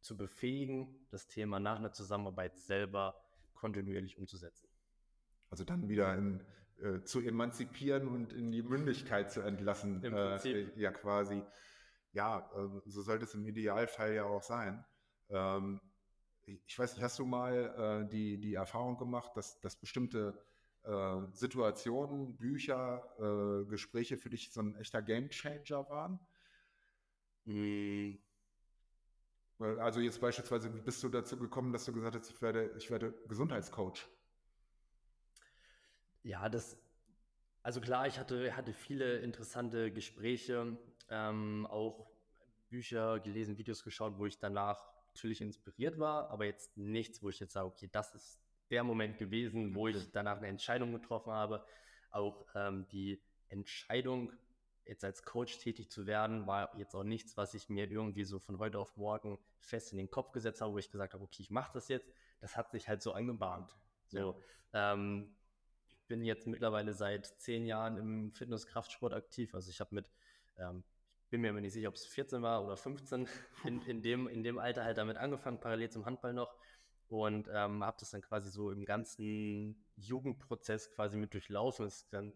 zu befähigen, das Thema nach einer Zusammenarbeit selber kontinuierlich umzusetzen. Also dann wieder in, äh, zu emanzipieren und in die Mündigkeit zu entlassen. Im Prinzip. Äh, ja, quasi. Ja, äh, so sollte es im Idealfall ja auch sein. Ähm, ich weiß nicht, hast du mal äh, die, die Erfahrung gemacht, dass, dass bestimmte äh, Situationen, Bücher, äh, Gespräche für dich so ein echter Gamechanger waren? Mhm. Also jetzt beispielsweise, wie bist du dazu gekommen, dass du gesagt hast, ich werde, ich werde Gesundheitscoach? Ja, das, also klar, ich hatte, hatte viele interessante Gespräche, ähm, auch Bücher gelesen, Videos geschaut, wo ich danach natürlich inspiriert war, aber jetzt nichts, wo ich jetzt sage, okay, das ist der Moment gewesen, wo ich danach eine Entscheidung getroffen habe. Auch ähm, die Entscheidung, jetzt als Coach tätig zu werden, war jetzt auch nichts, was ich mir irgendwie so von heute auf morgen fest in den Kopf gesetzt habe, wo ich gesagt habe, okay, ich mache das jetzt. Das hat sich halt so angebahnt. So, ähm, ich bin jetzt mittlerweile seit zehn Jahren im Fitness-Kraftsport aktiv. Also ich habe mit ähm, bin mir aber nicht sicher, ob es 14 war oder 15, in, in, dem, in dem Alter halt damit angefangen, parallel zum Handball noch. Und ähm, habe das dann quasi so im ganzen Jugendprozess quasi mit durchlaufen. Das ist dann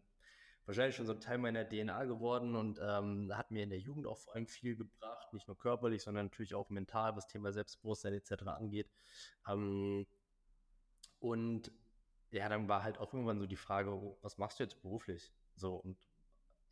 wahrscheinlich schon so ein Teil meiner DNA geworden und ähm, hat mir in der Jugend auch vor allem viel gebracht, nicht nur körperlich, sondern natürlich auch mental, was Thema Selbstbewusstsein etc. angeht. Ähm, und ja, dann war halt auch irgendwann so die Frage, was machst du jetzt beruflich? So, und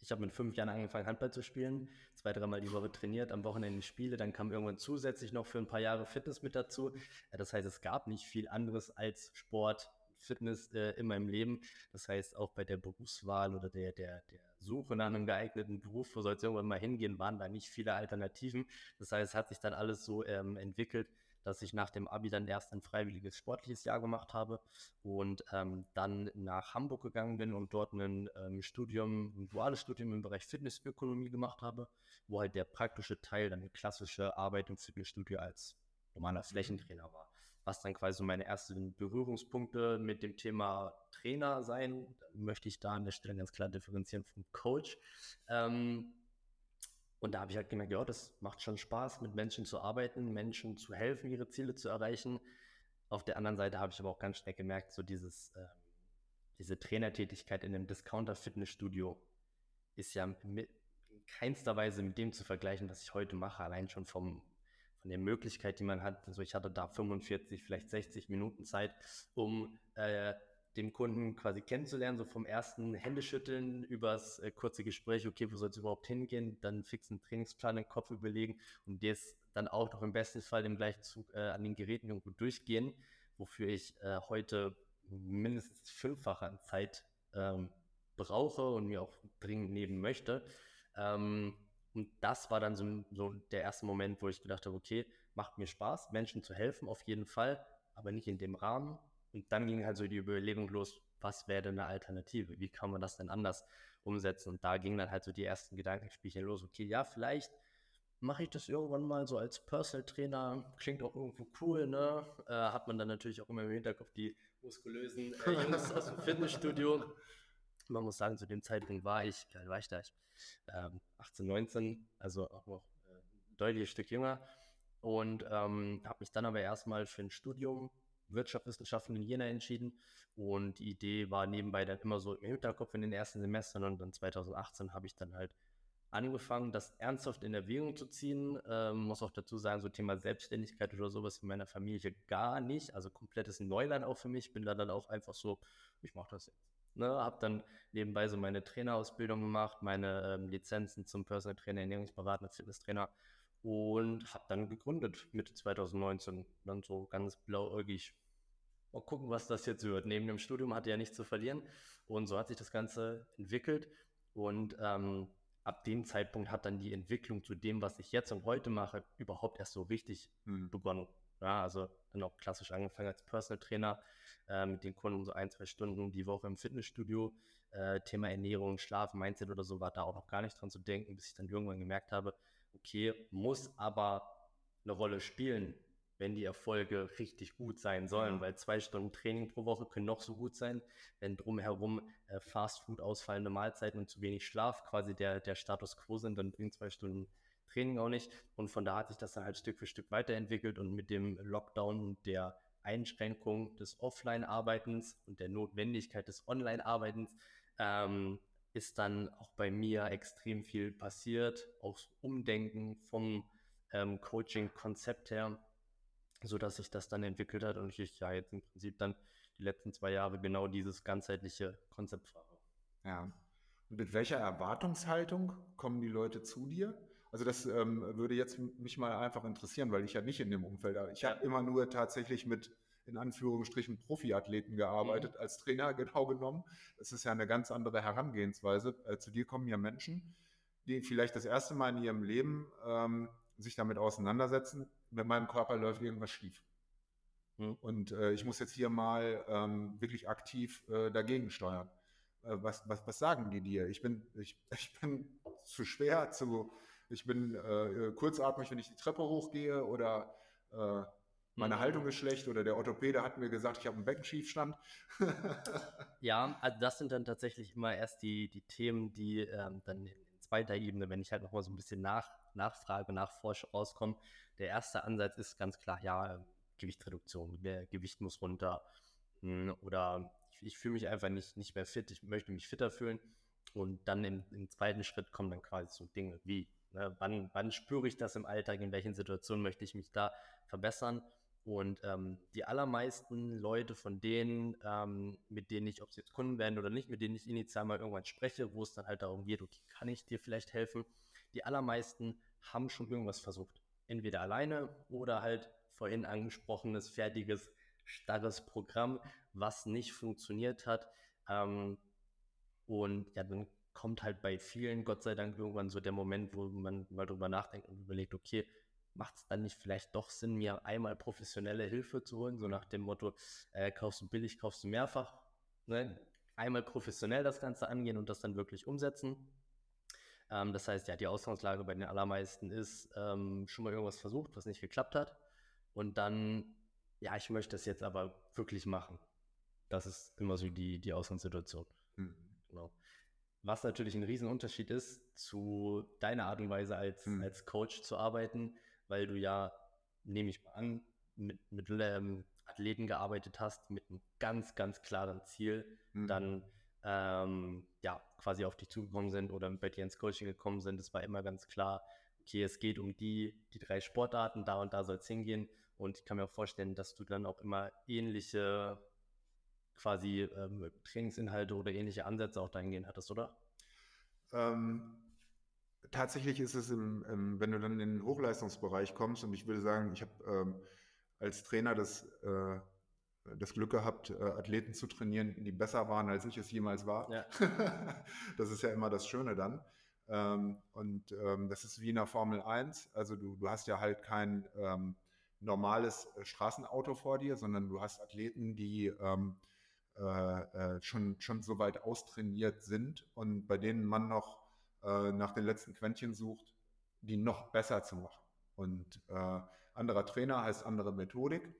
ich habe mit fünf Jahren angefangen, Handball zu spielen, zwei, dreimal die Woche trainiert, am Wochenende Spiele, dann kam irgendwann zusätzlich noch für ein paar Jahre Fitness mit dazu. Das heißt, es gab nicht viel anderes als Sport, Fitness äh, in meinem Leben. Das heißt, auch bei der Berufswahl oder der, der, der Suche nach einem geeigneten Beruf, wo soll es irgendwann mal hingehen, waren da nicht viele Alternativen. Das heißt, es hat sich dann alles so ähm, entwickelt, dass ich nach dem Abi dann erst ein freiwilliges sportliches Jahr gemacht habe und ähm, dann nach Hamburg gegangen bin und dort ein ähm, Studium, ein duales Studium im Bereich Fitnessökonomie gemacht habe, wo halt der praktische Teil dann eine klassische Arbeit im Fitnessstudio als normaler Flächentrainer war. Was dann quasi so meine ersten Berührungspunkte mit dem Thema Trainer sein, möchte ich da an der Stelle ganz klar differenzieren vom Coach. Ähm, und da habe ich halt gemerkt, ja, das macht schon Spaß, mit Menschen zu arbeiten, Menschen zu helfen, ihre Ziele zu erreichen. Auf der anderen Seite habe ich aber auch ganz schnell gemerkt, so dieses, äh, diese Trainertätigkeit in einem Discounter-Fitnessstudio ist ja mit, in keinster Weise mit dem zu vergleichen, was ich heute mache, allein schon vom, von der Möglichkeit, die man hat. Also ich hatte da 45, vielleicht 60 Minuten Zeit, um äh, den Kunden quasi kennenzulernen, so vom ersten Händeschütteln übers äh, kurze Gespräch, okay, wo soll es überhaupt hingehen, dann fixen Trainingsplan im Kopf überlegen und das dann auch noch im besten Fall im Gleichzug äh, an den Geräten irgendwo durchgehen, wofür ich äh, heute mindestens fünffache an Zeit ähm, brauche und mir auch dringend nehmen möchte. Ähm, und das war dann so, so der erste Moment, wo ich gedacht habe, okay, macht mir Spaß, Menschen zu helfen, auf jeden Fall, aber nicht in dem Rahmen, und dann ging halt so die Überlegung los, was wäre denn eine Alternative? Wie kann man das denn anders umsetzen? Und da gingen dann halt so die ersten Gedankenspielchen los. Okay, ja, vielleicht mache ich das irgendwann mal so als Personal Trainer. Klingt auch irgendwo cool, ne? Äh, hat man dann natürlich auch immer im Hinterkopf die muskulösen äh, Jungs aus dem Fitnessstudio. Man muss sagen, zu dem Zeitpunkt war ich, alt war ich da? Ich, ähm, 18, 19, also auch noch äh, ein deutliches Stück jünger. Und ähm, habe mich dann aber erstmal für ein Studium Wirtschaftswissenschaften in Jena entschieden. Und die Idee war nebenbei dann immer so im Hinterkopf in den ersten Semestern. Und dann 2018 habe ich dann halt angefangen, das ernsthaft in Erwägung zu ziehen. Ähm, muss auch dazu sagen, so Thema Selbstständigkeit oder sowas in meiner Familie gar nicht. Also komplettes Neuland auch für mich. Bin da dann auch einfach so, ich mache das jetzt. Ne, habe dann nebenbei so meine Trainerausbildung gemacht, meine ähm, Lizenzen zum Personal Trainer, Ernährungsberater, Fitnesstrainer und habe dann gegründet Mitte 2019. Dann so ganz blauäugig. Mal gucken, was das jetzt wird. Neben dem Studium hatte ja nichts zu verlieren. Und so hat sich das Ganze entwickelt. Und ähm, ab dem Zeitpunkt hat dann die Entwicklung zu dem, was ich jetzt und heute mache, überhaupt erst so richtig mhm. begonnen. Ja, also dann auch klassisch angefangen als Personal Trainer äh, mit den Kunden so ein, zwei Stunden die Woche im Fitnessstudio. Äh, Thema Ernährung, Schlaf, Mindset oder so war da auch noch gar nicht dran zu denken, bis ich dann irgendwann gemerkt habe, okay, muss aber eine Rolle spielen, wenn die Erfolge richtig gut sein sollen, weil zwei Stunden Training pro Woche können noch so gut sein, wenn drumherum äh, Fastfood, ausfallende Mahlzeiten und zu wenig Schlaf quasi der, der Status quo sind, dann bringt zwei Stunden Training auch nicht. Und von da hat sich das dann halt Stück für Stück weiterentwickelt und mit dem Lockdown und der Einschränkung des Offline-Arbeitens und der Notwendigkeit des Online-Arbeitens ähm, ist dann auch bei mir extrem viel passiert, auch Umdenken vom ähm, Coaching-Konzept her, sodass sich das dann entwickelt hat und ich ja jetzt im Prinzip dann die letzten zwei Jahre genau dieses ganzheitliche Konzept fahre. Ja. Und mit welcher Erwartungshaltung kommen die Leute zu dir? Also das ähm, würde jetzt mich mal einfach interessieren, weil ich ja nicht in dem Umfeld, ich ja. habe immer nur tatsächlich mit in Anführungsstrichen Profiathleten gearbeitet, mhm. als Trainer genau genommen. Das ist ja eine ganz andere Herangehensweise. Äh, zu dir kommen ja Menschen, die vielleicht das erste Mal in ihrem Leben ähm, sich damit auseinandersetzen, mit meinem Körper läuft irgendwas schief. Mhm. Und äh, ich muss jetzt hier mal ähm, wirklich aktiv äh, dagegen steuern. Äh, was, was, was sagen die dir? Ich bin, ich, ich bin zu schwer, zu, ich bin äh, kurzatmig, wenn ich die Treppe hochgehe oder äh, meine mhm. Haltung ist schlecht oder der Orthopäde hat mir gesagt, ich habe einen Beckenschiefstand. ja, also das sind dann tatsächlich immer erst die, die Themen, die ähm, dann zweiter Ebene, wenn ich halt nochmal so ein bisschen nach, nachfrage, nachforsche, rauskomme. Der erste Ansatz ist ganz klar, ja, Gewichtsreduktion, der Gewicht muss runter. Hm, oder ich, ich fühle mich einfach nicht, nicht mehr fit, ich möchte mich fitter fühlen. Und dann im, im zweiten Schritt kommen dann quasi so Dinge wie, ne, wann, wann spüre ich das im Alltag, in welchen Situationen möchte ich mich da verbessern und ähm, die allermeisten Leute von denen, ähm, mit denen ich, ob sie jetzt Kunden werden oder nicht, mit denen ich initial mal irgendwann spreche, wo es dann halt darum geht, okay, kann ich dir vielleicht helfen? Die allermeisten haben schon irgendwas versucht. Entweder alleine oder halt vorhin angesprochenes, fertiges, starres Programm, was nicht funktioniert hat. Ähm, und ja, dann kommt halt bei vielen, Gott sei Dank, irgendwann so der Moment, wo man mal drüber nachdenkt und überlegt, okay, macht es dann nicht vielleicht doch Sinn, mir einmal professionelle Hilfe zu holen, so nach dem Motto, äh, kaufst du billig, kaufst du mehrfach. Ne? Einmal professionell das Ganze angehen und das dann wirklich umsetzen. Ähm, das heißt, ja, die Ausgangslage bei den allermeisten ist, ähm, schon mal irgendwas versucht, was nicht geklappt hat. Und dann, ja, ich möchte das jetzt aber wirklich machen. Das ist immer so die, die Ausgangssituation. Mhm. Genau. Was natürlich ein Riesenunterschied ist zu deiner Art und Weise als, mhm. als Coach zu arbeiten, weil du ja, nehme ich mal an, mit, mit ähm, Athleten gearbeitet hast, mit einem ganz, ganz klaren Ziel, mhm. dann ähm, ja, quasi auf dich zugekommen sind oder bei dir ins Coaching gekommen sind. Es war immer ganz klar, okay, es geht um die, die drei Sportarten, da und da soll es hingehen. Und ich kann mir auch vorstellen, dass du dann auch immer ähnliche quasi ähm, Trainingsinhalte oder ähnliche Ansätze auch dahingehend hattest, oder? Ähm, tatsächlich ist es, im, im, wenn du dann in den Hochleistungsbereich kommst, und ich würde sagen, ich habe ähm, als Trainer das, äh, das Glück gehabt, äh, Athleten zu trainieren, die besser waren, als ich es jemals war. Ja. das ist ja immer das Schöne dann. Ähm, und ähm, das ist wie in der Formel 1. Also du, du hast ja halt kein ähm, normales äh, Straßenauto vor dir, sondern du hast Athleten, die ähm, äh, äh, schon, schon so weit austrainiert sind und bei denen man noch äh, nach den letzten Quäntchen sucht, die noch besser zu machen. Und äh, anderer Trainer heißt andere Methodik.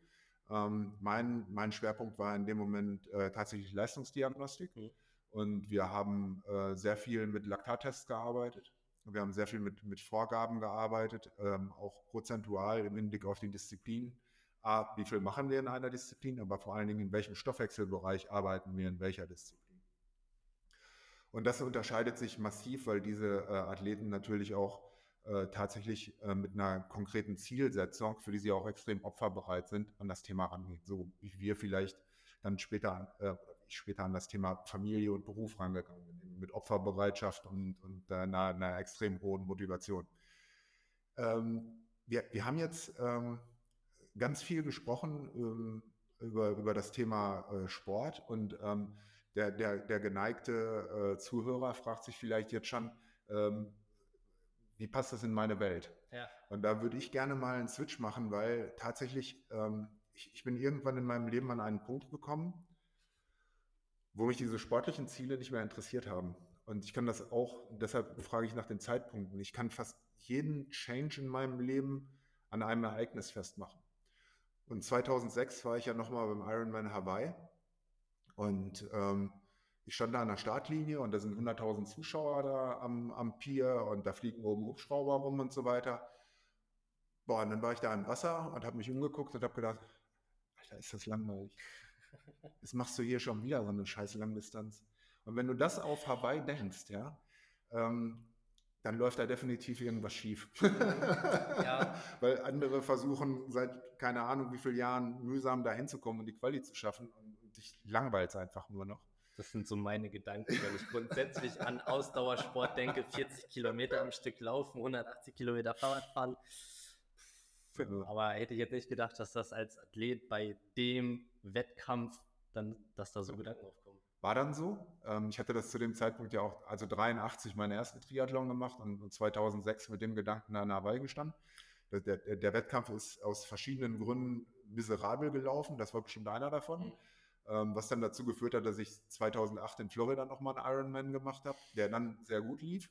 Ähm, mein, mein Schwerpunkt war in dem Moment äh, tatsächlich Leistungsdiagnostik. Mhm. Und wir haben äh, sehr viel mit Laktattests gearbeitet. Wir haben sehr viel mit, mit Vorgaben gearbeitet, ähm, auch prozentual im Hinblick auf die Disziplin. A, wie viel machen wir in einer Disziplin, aber vor allen Dingen in welchem Stoffwechselbereich arbeiten wir in welcher Disziplin. Und das unterscheidet sich massiv, weil diese äh, Athleten natürlich auch äh, tatsächlich äh, mit einer konkreten Zielsetzung, für die sie auch extrem opferbereit sind, an das Thema rangehen. So wie wir vielleicht dann später, äh, später an das Thema Familie und Beruf rangegangen bin, mit Opferbereitschaft und, und einer, einer, extrem hohen Motivation. Ähm, wir, wir haben jetzt ähm, ganz viel gesprochen ähm, über, über das Thema äh, Sport und ähm, der, der, der geneigte äh, Zuhörer fragt sich vielleicht jetzt schon, ähm, wie passt das in meine Welt? Ja. Und da würde ich gerne mal einen Switch machen, weil tatsächlich, ähm, ich, ich bin irgendwann in meinem Leben an einen Punkt gekommen, wo mich diese sportlichen Ziele nicht mehr interessiert haben. Und ich kann das auch, deshalb frage ich nach den Zeitpunkten. Ich kann fast jeden Change in meinem Leben an einem Ereignis festmachen. Und 2006 war ich ja nochmal beim Ironman Hawaii und ähm, ich stand da an der Startlinie und da sind 100.000 Zuschauer da am, am Pier und da fliegen oben Hubschrauber rum und so weiter. Boah, und dann war ich da im Wasser und habe mich umgeguckt und habe gedacht, Alter, ist das langweilig. Jetzt machst du hier schon wieder so eine scheiß Langdistanz. Und wenn du das auf Hawaii denkst, ja, ähm, dann läuft da definitiv irgendwas schief. ja. Weil andere versuchen seit keine Ahnung wie vielen Jahren mühsam da hinzukommen und die Quali zu schaffen und, und dich langweilt es einfach nur noch. Das sind so meine Gedanken, wenn ich grundsätzlich an Ausdauersport denke, 40 Kilometer am Stück laufen, 180 Kilometer Fahrrad fahren. Aber hätte ich jetzt nicht gedacht, dass das als Athlet bei dem Wettkampf dann, dass da so Gedanken aufkommen. War dann so. Ähm, ich hatte das zu dem Zeitpunkt ja auch, also 83 meinen ersten Triathlon gemacht und 2006 mit dem Gedanken an Hawaii gestanden. Der, der, der, Wettkampf ist aus verschiedenen Gründen miserabel gelaufen. Das war bestimmt einer davon. Mhm. Ähm, was dann dazu geführt hat, dass ich 2008 in Florida nochmal einen Ironman gemacht habe, der dann sehr gut lief.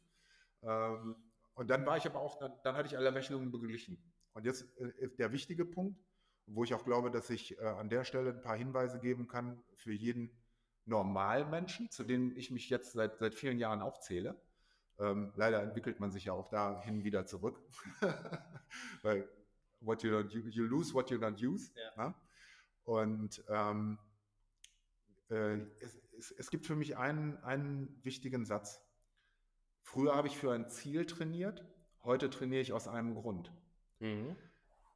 Ähm, und dann war ich aber auch, dann, dann hatte ich alle Rechnungen beglichen. Und jetzt äh, der wichtige Punkt, wo ich auch glaube, dass ich äh, an der Stelle ein paar Hinweise geben kann für jeden Normalmenschen, zu denen ich mich jetzt seit, seit vielen Jahren auch zähle. Ähm, leider entwickelt man sich ja auch dahin wieder zurück. Weil what you, don't, you, lose what you don't use. Ja. Ne? Und ähm, äh, es, es, es, gibt für mich einen, einen wichtigen Satz. Früher habe ich für ein Ziel trainiert, heute trainiere ich aus einem Grund. Mhm.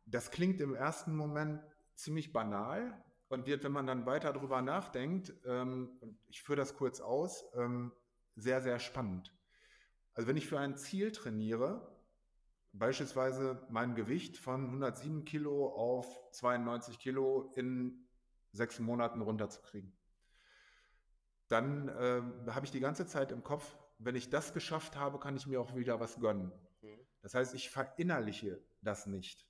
Das klingt im ersten Moment ziemlich banal und wird, wenn man dann weiter darüber nachdenkt, ähm, ich führe das kurz aus, ähm, sehr, sehr spannend. Also wenn ich für ein Ziel trainiere, beispielsweise mein Gewicht von 107 Kilo auf 92 Kilo in sechs Monaten runterzukriegen, dann äh, habe ich die ganze Zeit im Kopf, wenn ich das geschafft habe, kann ich mir auch wieder was gönnen. Mhm. Das heißt, ich verinnerliche das nicht.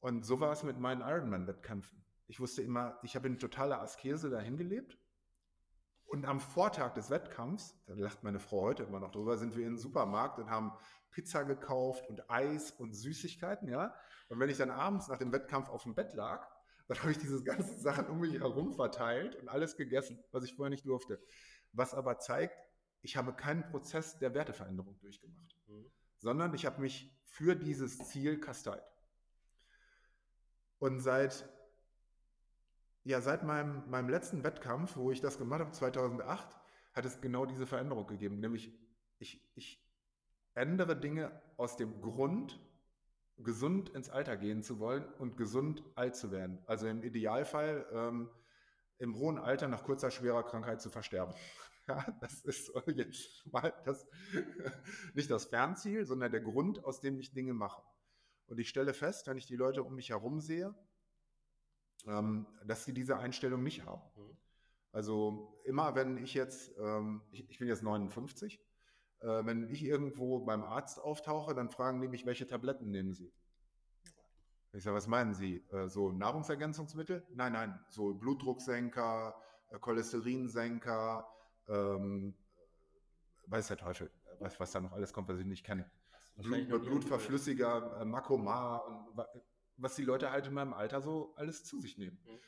Und so war es mit meinen Ironman-Wettkämpfen. Ich wusste immer, ich habe in totaler Askese dahin gelebt. Und am Vortag des Wettkampfs, da lacht meine Frau heute immer noch drüber, sind wir in den Supermarkt und haben Pizza gekauft und Eis und Süßigkeiten, ja. Und wenn ich dann abends nach dem Wettkampf auf dem Bett lag, dann habe ich diese ganzen Sachen um mich herum verteilt und alles gegessen, was ich vorher nicht durfte. Was aber zeigt, ich habe keinen Prozess der Werteveränderung durchgemacht, mhm. sondern ich habe mich für dieses Ziel kasteit. Und seit, ja, seit meinem, meinem letzten Wettkampf, wo ich das gemacht habe, 2008, hat es genau diese Veränderung gegeben. Nämlich, ich, ich ändere Dinge aus dem Grund, gesund ins Alter gehen zu wollen und gesund alt zu werden. Also im Idealfall ähm, im hohen Alter nach kurzer schwerer Krankheit zu versterben. Ja, das ist jetzt mal das, nicht das Fernziel, sondern der Grund, aus dem ich Dinge mache. Und ich stelle fest, wenn ich die Leute um mich herum sehe, dass sie diese Einstellung nicht haben. Mhm. Also immer, wenn ich jetzt, ähm, ich, ich bin jetzt 59, äh, wenn ich irgendwo beim Arzt auftauche, dann fragen die mich, welche Tabletten nehmen Sie? Ich sage, was meinen Sie? Äh, so Nahrungsergänzungsmittel? Nein, nein, so Blutdrucksenker, äh, Cholesterinsenker, ähm, weiß der Teufel, was, was da noch alles kommt, was ich nicht kenne. Blut, Blutverflüssiger, Makomar und was die Leute halt in meinem Alter so alles zu sich nehmen. Mhm.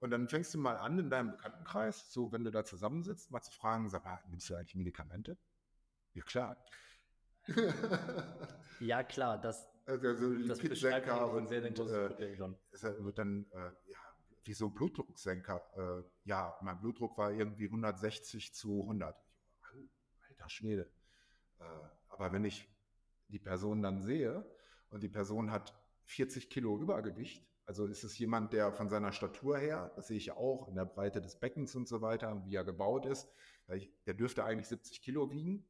Und dann fängst du mal an in deinem Bekanntenkreis, so wenn du da zusammensitzt, mal zu fragen, sag mal, nimmst du eigentlich Medikamente? Ja, klar. ja, klar, das, also, also das Lipidsenker und, sehr, sehr großes äh, Problem schon. Es wird dann, äh, ja, wie so Blutdrucksenker. Äh, ja, mein Blutdruck war irgendwie 160 zu 100. Alter Schwede. Äh, aber wenn ich die Person dann sehe und die Person hat 40 Kilo Übergewicht, also ist es jemand, der von seiner Statur her, das sehe ich ja auch in der Breite des Beckens und so weiter, wie er gebaut ist, der dürfte eigentlich 70 Kilo wiegen,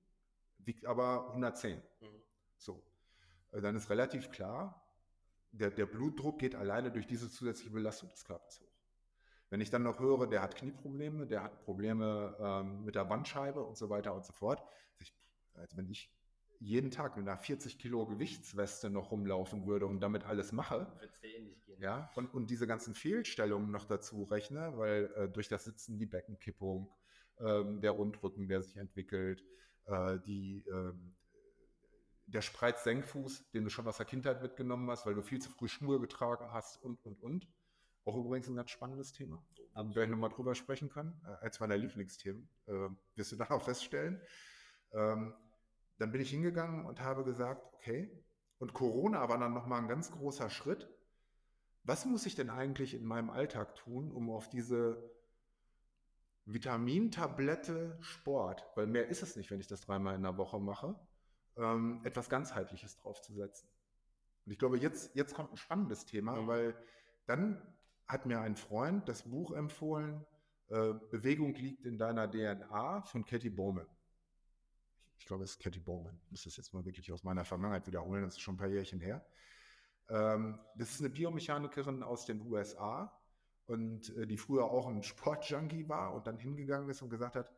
wiegt aber 110. Mhm. So. Äh, dann ist relativ klar, der, der Blutdruck geht alleine durch diese zusätzliche Belastung des Körpers hoch. Wenn ich dann noch höre, der hat Knieprobleme, der hat Probleme ähm, mit der Bandscheibe und so weiter und so fort, ich, als wenn ich jeden Tag mit einer 40 Kilo Gewichtsweste noch rumlaufen würde und damit alles mache, wird es dir ähnlich gehen. Ja, und, und diese ganzen Fehlstellungen noch dazu rechne, weil äh, durch das Sitzen die Beckenkippung, ähm, der Rundrücken, der sich entwickelt, äh, die, äh, der Spreiz-Senkfuß, den du schon aus der Kindheit mitgenommen hast, weil du viel zu früh Schnur getragen hast und, und, und. Auch übrigens ein ganz spannendes Thema. Absolut. Wir nochmal drüber sprechen können. Äh, eins meiner Lieblingsthemen. Äh, wirst du dann auch feststellen. Ähm, dann bin ich hingegangen und habe gesagt, okay, und Corona war dann nochmal ein ganz großer Schritt. Was muss ich denn eigentlich in meinem Alltag tun, um auf diese Vitamintablette Sport, weil mehr ist es nicht, wenn ich das dreimal in der Woche mache, ähm, etwas ganzheitliches draufzusetzen. Und ich glaube, jetzt, jetzt kommt ein spannendes Thema, mhm. weil dann hat mir ein Freund das Buch empfohlen, äh, Bewegung liegt in deiner DNA von Katie Bowman. Ich glaube, es ist Katie Bowman. Ich muss das jetzt mal wirklich aus meiner Vergangenheit wiederholen, das ist schon ein paar Jährchen her. Ähm, das ist eine Biomechanikerin aus den USA und äh, die früher auch ein Sportjunkie war und dann hingegangen ist und gesagt hat,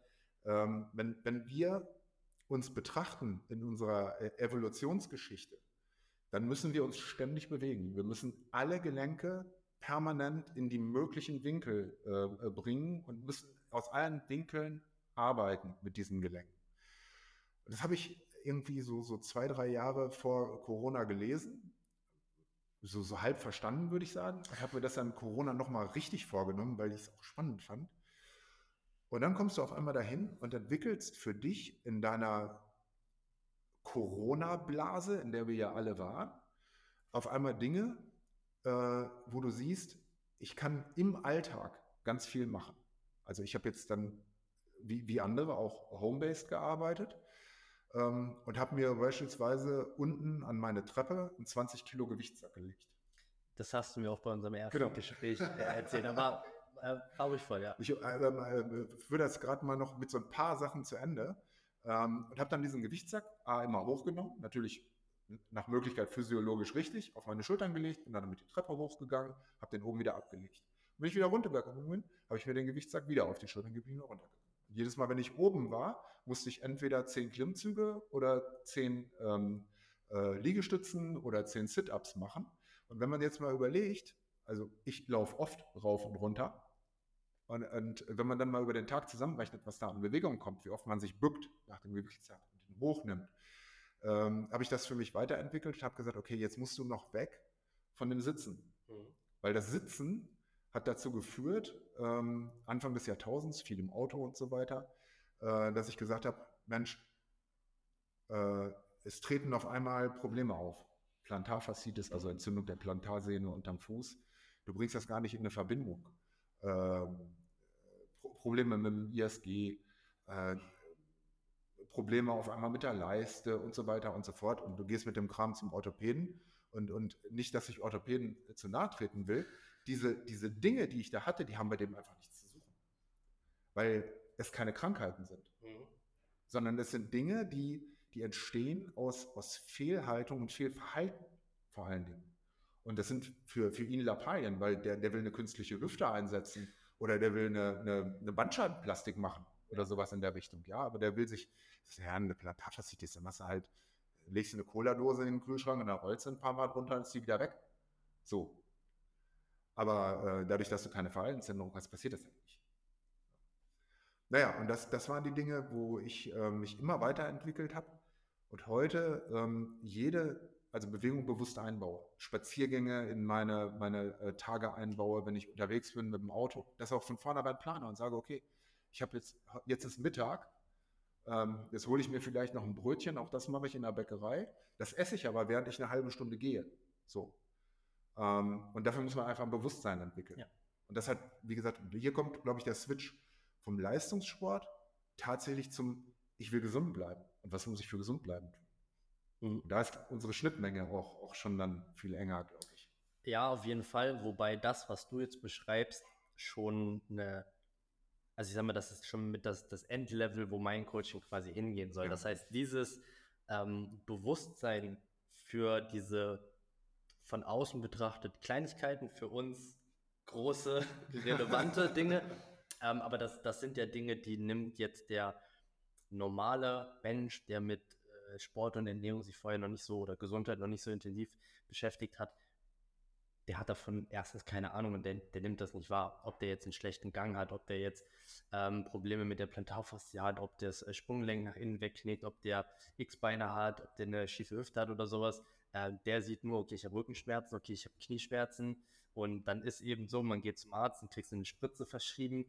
ähm, wenn, wenn wir uns betrachten in unserer äh, Evolutionsgeschichte, dann müssen wir uns ständig bewegen. Wir müssen alle Gelenke permanent in die möglichen Winkel äh, äh, bringen und müssen aus allen Winkeln arbeiten mit diesen Gelenken. Das habe ich irgendwie so, so zwei, drei Jahre vor Corona gelesen. So, so halb verstanden, würde ich sagen. Ich habe mir das dann Corona nochmal richtig vorgenommen, weil ich es auch spannend fand. Und dann kommst du auf einmal dahin und entwickelst für dich in deiner Corona-Blase, in der wir ja alle waren, auf einmal Dinge, äh, wo du siehst, ich kann im Alltag ganz viel machen. Also ich habe jetzt dann wie, wie andere auch home-based gearbeitet ähm, und habe mir beispielsweise unten an meine Treppe einen 20 Kilo Gewichtssack gelegt. Das hast du mir auch bei unserem ersten genau. Gespräch äh, erzählt. Aber äh, war ich voll, ja. Ich äh, äh, führe das gerade mal noch mit so ein paar Sachen zu Ende ähm, und habe dann diesen Gewichtssack A, immer hochgenommen, natürlich nach Möglichkeit physiologisch richtig, auf meine Schultern gelegt, bin dann mit die Treppe hochgegangen, habe den oben wieder abgelegt. Und wenn ich wieder runtergegangen bin, habe ich mir den Gewichtssack wieder auf die Schultern geblieben und runtergegangen. Jedes Mal, wenn ich oben war, musste ich entweder zehn Klimmzüge oder zehn ähm, äh, Liegestützen oder zehn Sit-Ups machen. Und wenn man jetzt mal überlegt, also ich laufe oft rauf und runter, und, und, wenn man dann mal über den Tag zusammenrechnet, was da an Bewegung kommt, wie oft man sich bückt nach dem Gewichtssack und den hochnimmt, ähm, habe ich das für mich weiterentwickelt. Ich habe gesagt, okay, jetzt musst du noch weg von dem Sitzen. Mhm. Weil das Sitzen hat dazu geführt, ähm, Anfang des Jahrtausends, viel im Auto und so weiter, äh, dass ich gesagt habe, Mensch, äh, es treten auf einmal Probleme auf. Plantarfaszitis, also Entzündung der Plantarsehne unterm Fuß. Du bringst das gar nicht in eine Verbindung. Ähm, Probleme mit dem ISG, äh, Probleme auf einmal mit der Leiste und so weiter und so fort. Und du gehst mit dem Kram zum Orthopäden und, und nicht, dass ich Orthopäden zu nahe treten will. Diese, diese Dinge, die ich da hatte, die haben bei dem einfach nichts zu suchen. Weil es keine Krankheiten sind. Mhm. Sondern es sind Dinge, die, die entstehen aus, aus Fehlhaltung und Fehlverhalten vor allen Dingen. Und das sind für, für ihn Lappalien, weil der, der will eine künstliche Hüfte einsetzen oder der will eine, eine, eine Bandscheibenplastik machen oder sowas in der Richtung. Ja, aber der will sich, ja, eine Plantarfaszitis, dann machst du halt, legst du eine Cola-Dose in den Kühlschrank und dann rollst du ein paar Mal drunter und ist die wieder weg. So. Aber äh, dadurch, dass du keine Verhaltensänderung hast, passiert das ja nicht. Naja, und das, das waren die Dinge, wo ich äh, mich immer weiterentwickelt habe und heute ähm, jede, also Bewegung bewusst einbaue. Spaziergänge in meine, meine äh, Tage einbaue, wenn ich unterwegs bin mit dem Auto. Das auch von vornherein plane und sage, okay, ich habe jetzt, jetzt ist Mittag, ähm, jetzt hole ich mir vielleicht noch ein Brötchen, auch das mache ich in der Bäckerei. Das esse ich aber, während ich eine halbe Stunde gehe. So. Ähm, und dafür muss man einfach ein Bewusstsein entwickeln. Ja. Und das hat, wie gesagt, hier kommt, glaube ich, der Switch vom Leistungssport tatsächlich zum, ich will gesund bleiben. Und was muss ich für gesund bleiben tun? Mhm. Da ist unsere Schnittmenge auch, auch schon dann viel enger, glaube ich. Ja, auf jeden Fall. Wobei das, was du jetzt beschreibst, schon eine also ich sag mal, das ist schon mit das, das Endlevel, wo mein Coaching quasi hingehen soll. Ja. Das heißt, dieses ähm, Bewusstsein für diese von außen betrachtet Kleinigkeiten, für uns große, relevante Dinge. Ähm, aber das, das sind ja Dinge, die nimmt jetzt der normale Mensch, der mit äh, Sport und Ernährung sich vorher noch nicht so oder Gesundheit noch nicht so intensiv beschäftigt hat, der hat davon erstens keine Ahnung und der, der nimmt das nicht wahr. Ob der jetzt einen schlechten Gang hat, ob der jetzt ähm, Probleme mit der Plantarfaszie hat, ob der das äh, Sprunggelenk nach innen wegknickt, ob der X-Beine hat, ob der eine schiefe Hüfte hat oder sowas. Äh, der sieht nur, okay, ich habe Rückenschmerzen, okay, ich habe Knieschmerzen. Und dann ist eben so, man geht zum Arzt und kriegt eine Spritze verschrieben.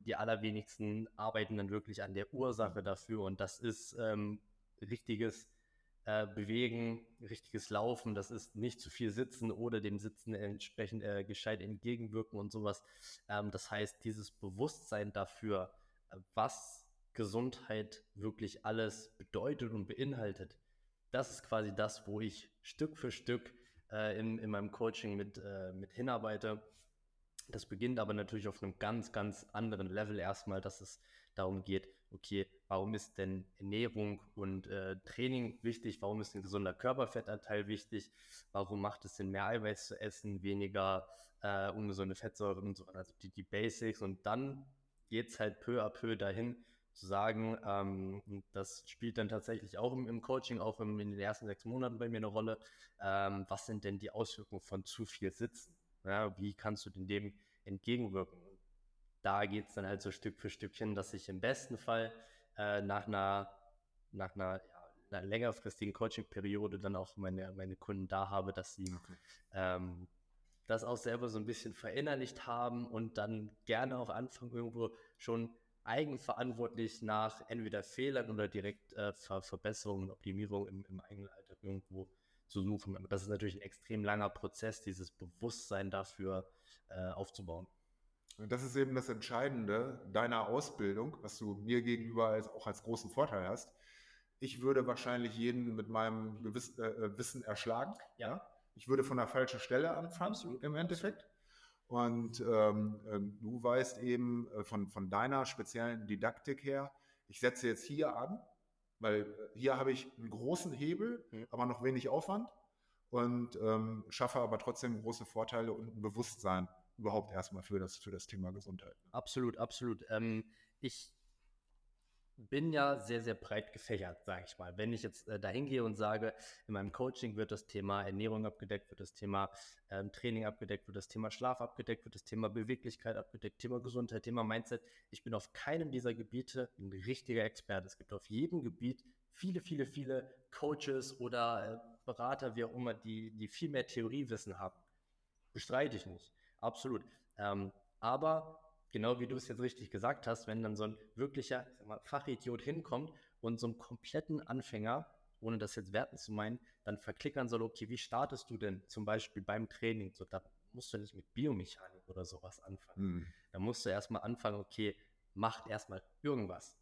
Die allerwenigsten arbeiten dann wirklich an der Ursache dafür. Und das ist ähm, richtiges äh, bewegen, richtiges Laufen, das ist nicht zu viel Sitzen oder dem Sitzen entsprechend äh, gescheit entgegenwirken und sowas. Ähm, das heißt, dieses Bewusstsein dafür, was Gesundheit wirklich alles bedeutet und beinhaltet, das ist quasi das, wo ich Stück für Stück äh, in, in meinem Coaching mit, äh, mit hinarbeite. Das beginnt aber natürlich auf einem ganz, ganz anderen Level erstmal, dass es darum geht, okay, warum ist denn Ernährung und äh, Training wichtig? Warum ist ein gesunder Körperfettanteil wichtig? Warum macht es Sinn, mehr Eiweiß zu essen, weniger äh, ungesunde Fettsäuren und so weiter? Also die, die Basics. Und dann geht es halt peu à peu dahin, zu sagen, ähm, das spielt dann tatsächlich auch im, im Coaching, auch im, in den ersten sechs Monaten bei mir eine Rolle. Ähm, was sind denn die Auswirkungen von zu viel Sitzen? Ja, wie kannst du denn dem entgegenwirken? da geht es dann halt so Stück für Stückchen, dass ich im besten Fall äh, nach einer, nach einer, ja, einer längerfristigen Coaching-Periode dann auch meine, meine Kunden da habe, dass sie okay. ähm, das auch selber so ein bisschen verinnerlicht haben und dann gerne auch anfangen, irgendwo schon eigenverantwortlich nach entweder Fehlern oder direkt äh, Ver Verbesserungen, Optimierungen im, im eigenen Alltag irgendwo zu suchen. Aber das ist natürlich ein extrem langer Prozess, dieses Bewusstsein dafür äh, aufzubauen. Und das ist eben das Entscheidende deiner Ausbildung, was du mir gegenüber als, auch als großen Vorteil hast. Ich würde wahrscheinlich jeden mit meinem Gewiss, äh, äh Wissen erschlagen. Ja. Ich würde von der falschen Stelle anfangen Absolut. im Endeffekt. Und ähm, äh, du weißt eben äh, von, von deiner speziellen Didaktik her, ich setze jetzt hier an, weil äh, hier habe ich einen großen Hebel, mhm. aber noch wenig Aufwand und ähm, schaffe aber trotzdem große Vorteile und ein Bewusstsein überhaupt erstmal für das, für das Thema Gesundheit. Absolut, absolut. Ähm, ich bin ja sehr, sehr breit gefächert, sage ich mal. Wenn ich jetzt äh, dahin gehe und sage, in meinem Coaching wird das Thema Ernährung abgedeckt, wird das Thema ähm, Training abgedeckt, wird das Thema Schlaf abgedeckt, wird das Thema Beweglichkeit abgedeckt, Thema Gesundheit, Thema Mindset. Ich bin auf keinem dieser Gebiete ein richtiger Experte. Es gibt auf jedem Gebiet viele, viele, viele Coaches oder äh, Berater, wie auch immer, die, die viel mehr Theoriewissen haben. Bestreite ich nicht. Absolut. Ähm, aber genau wie du es jetzt richtig gesagt hast, wenn dann so ein wirklicher mal, Fachidiot hinkommt und so einen kompletten Anfänger, ohne das jetzt werten zu meinen, dann verklickern soll, okay, wie startest du denn zum Beispiel beim Training? So, da musst du nicht mit Biomechanik oder sowas anfangen. Hm. Da musst du erstmal anfangen, okay, macht erstmal irgendwas.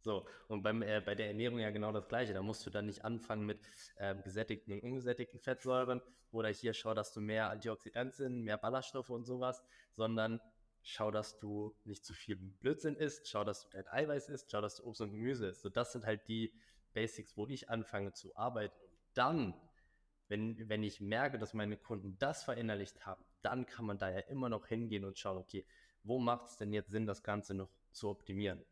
So, und beim, äh, bei der Ernährung ja genau das Gleiche. Da musst du dann nicht anfangen mit äh, gesättigten und ungesättigten Fettsäuren oder hier schau, dass du mehr Antioxidantien, mehr Ballaststoffe und sowas, sondern schau, dass du nicht zu viel Blödsinn isst, schau, dass du dein Eiweiß isst, schau, dass du Obst und Gemüse isst. So, das sind halt die Basics, wo ich anfange zu arbeiten. Und dann, wenn, wenn ich merke, dass meine Kunden das verinnerlicht haben, dann kann man da ja immer noch hingehen und schauen, okay, wo macht es denn jetzt Sinn, das Ganze noch zu optimieren?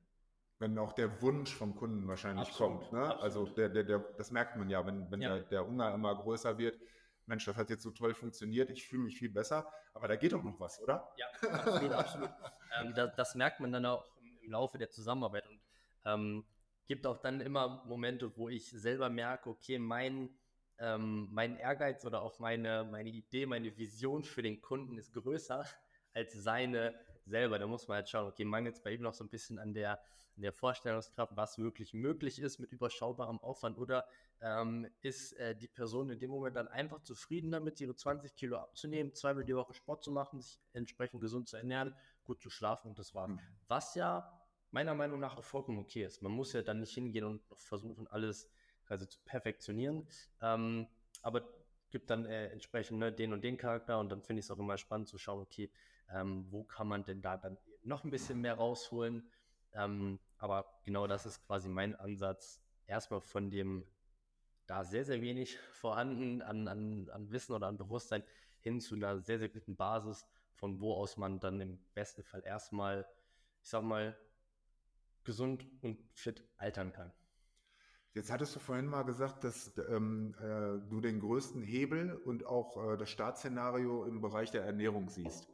wenn auch der Wunsch vom Kunden wahrscheinlich absolut, kommt. Ne? Also der, der, der, das merkt man ja, wenn, wenn ja. Der, der Hunger immer größer wird. Mensch, das hat jetzt so toll funktioniert, ich fühle mich viel besser, aber da geht doch noch was, oder? Ja, absolut, absolut. Ähm, das, das, merkt man dann auch im Laufe der Zusammenarbeit und ähm, gibt auch dann immer Momente, wo ich selber merke, okay, mein, ähm, mein Ehrgeiz oder auch meine, meine Idee, meine Vision für den Kunden ist größer als seine selber. Da muss man halt schauen, okay, mangelt es bei ihm noch so ein bisschen an der, an der Vorstellungskraft, was wirklich möglich ist mit überschaubarem Aufwand oder ähm, ist äh, die Person in dem Moment dann einfach zufrieden damit, ihre 20 Kilo abzunehmen, zweimal die Woche Sport zu machen, sich entsprechend gesund zu ernähren, gut zu schlafen und das war's. Mhm. Was ja meiner Meinung nach auch vollkommen okay ist. Man muss ja dann nicht hingehen und versuchen, alles also zu perfektionieren. Ähm, aber gibt dann äh, entsprechend ne, den und den Charakter und dann finde ich es auch immer spannend zu schauen, okay, ähm, wo kann man denn da dann noch ein bisschen mehr rausholen? Ähm, aber genau das ist quasi mein Ansatz. Erstmal von dem da sehr, sehr wenig vorhanden an, an, an Wissen oder an Bewusstsein hin zu einer sehr, sehr guten Basis, von wo aus man dann im besten Fall erstmal, ich sag mal, gesund und fit altern kann. Jetzt hattest du vorhin mal gesagt, dass ähm, äh, du den größten Hebel und auch äh, das Startszenario im Bereich der Ernährung siehst.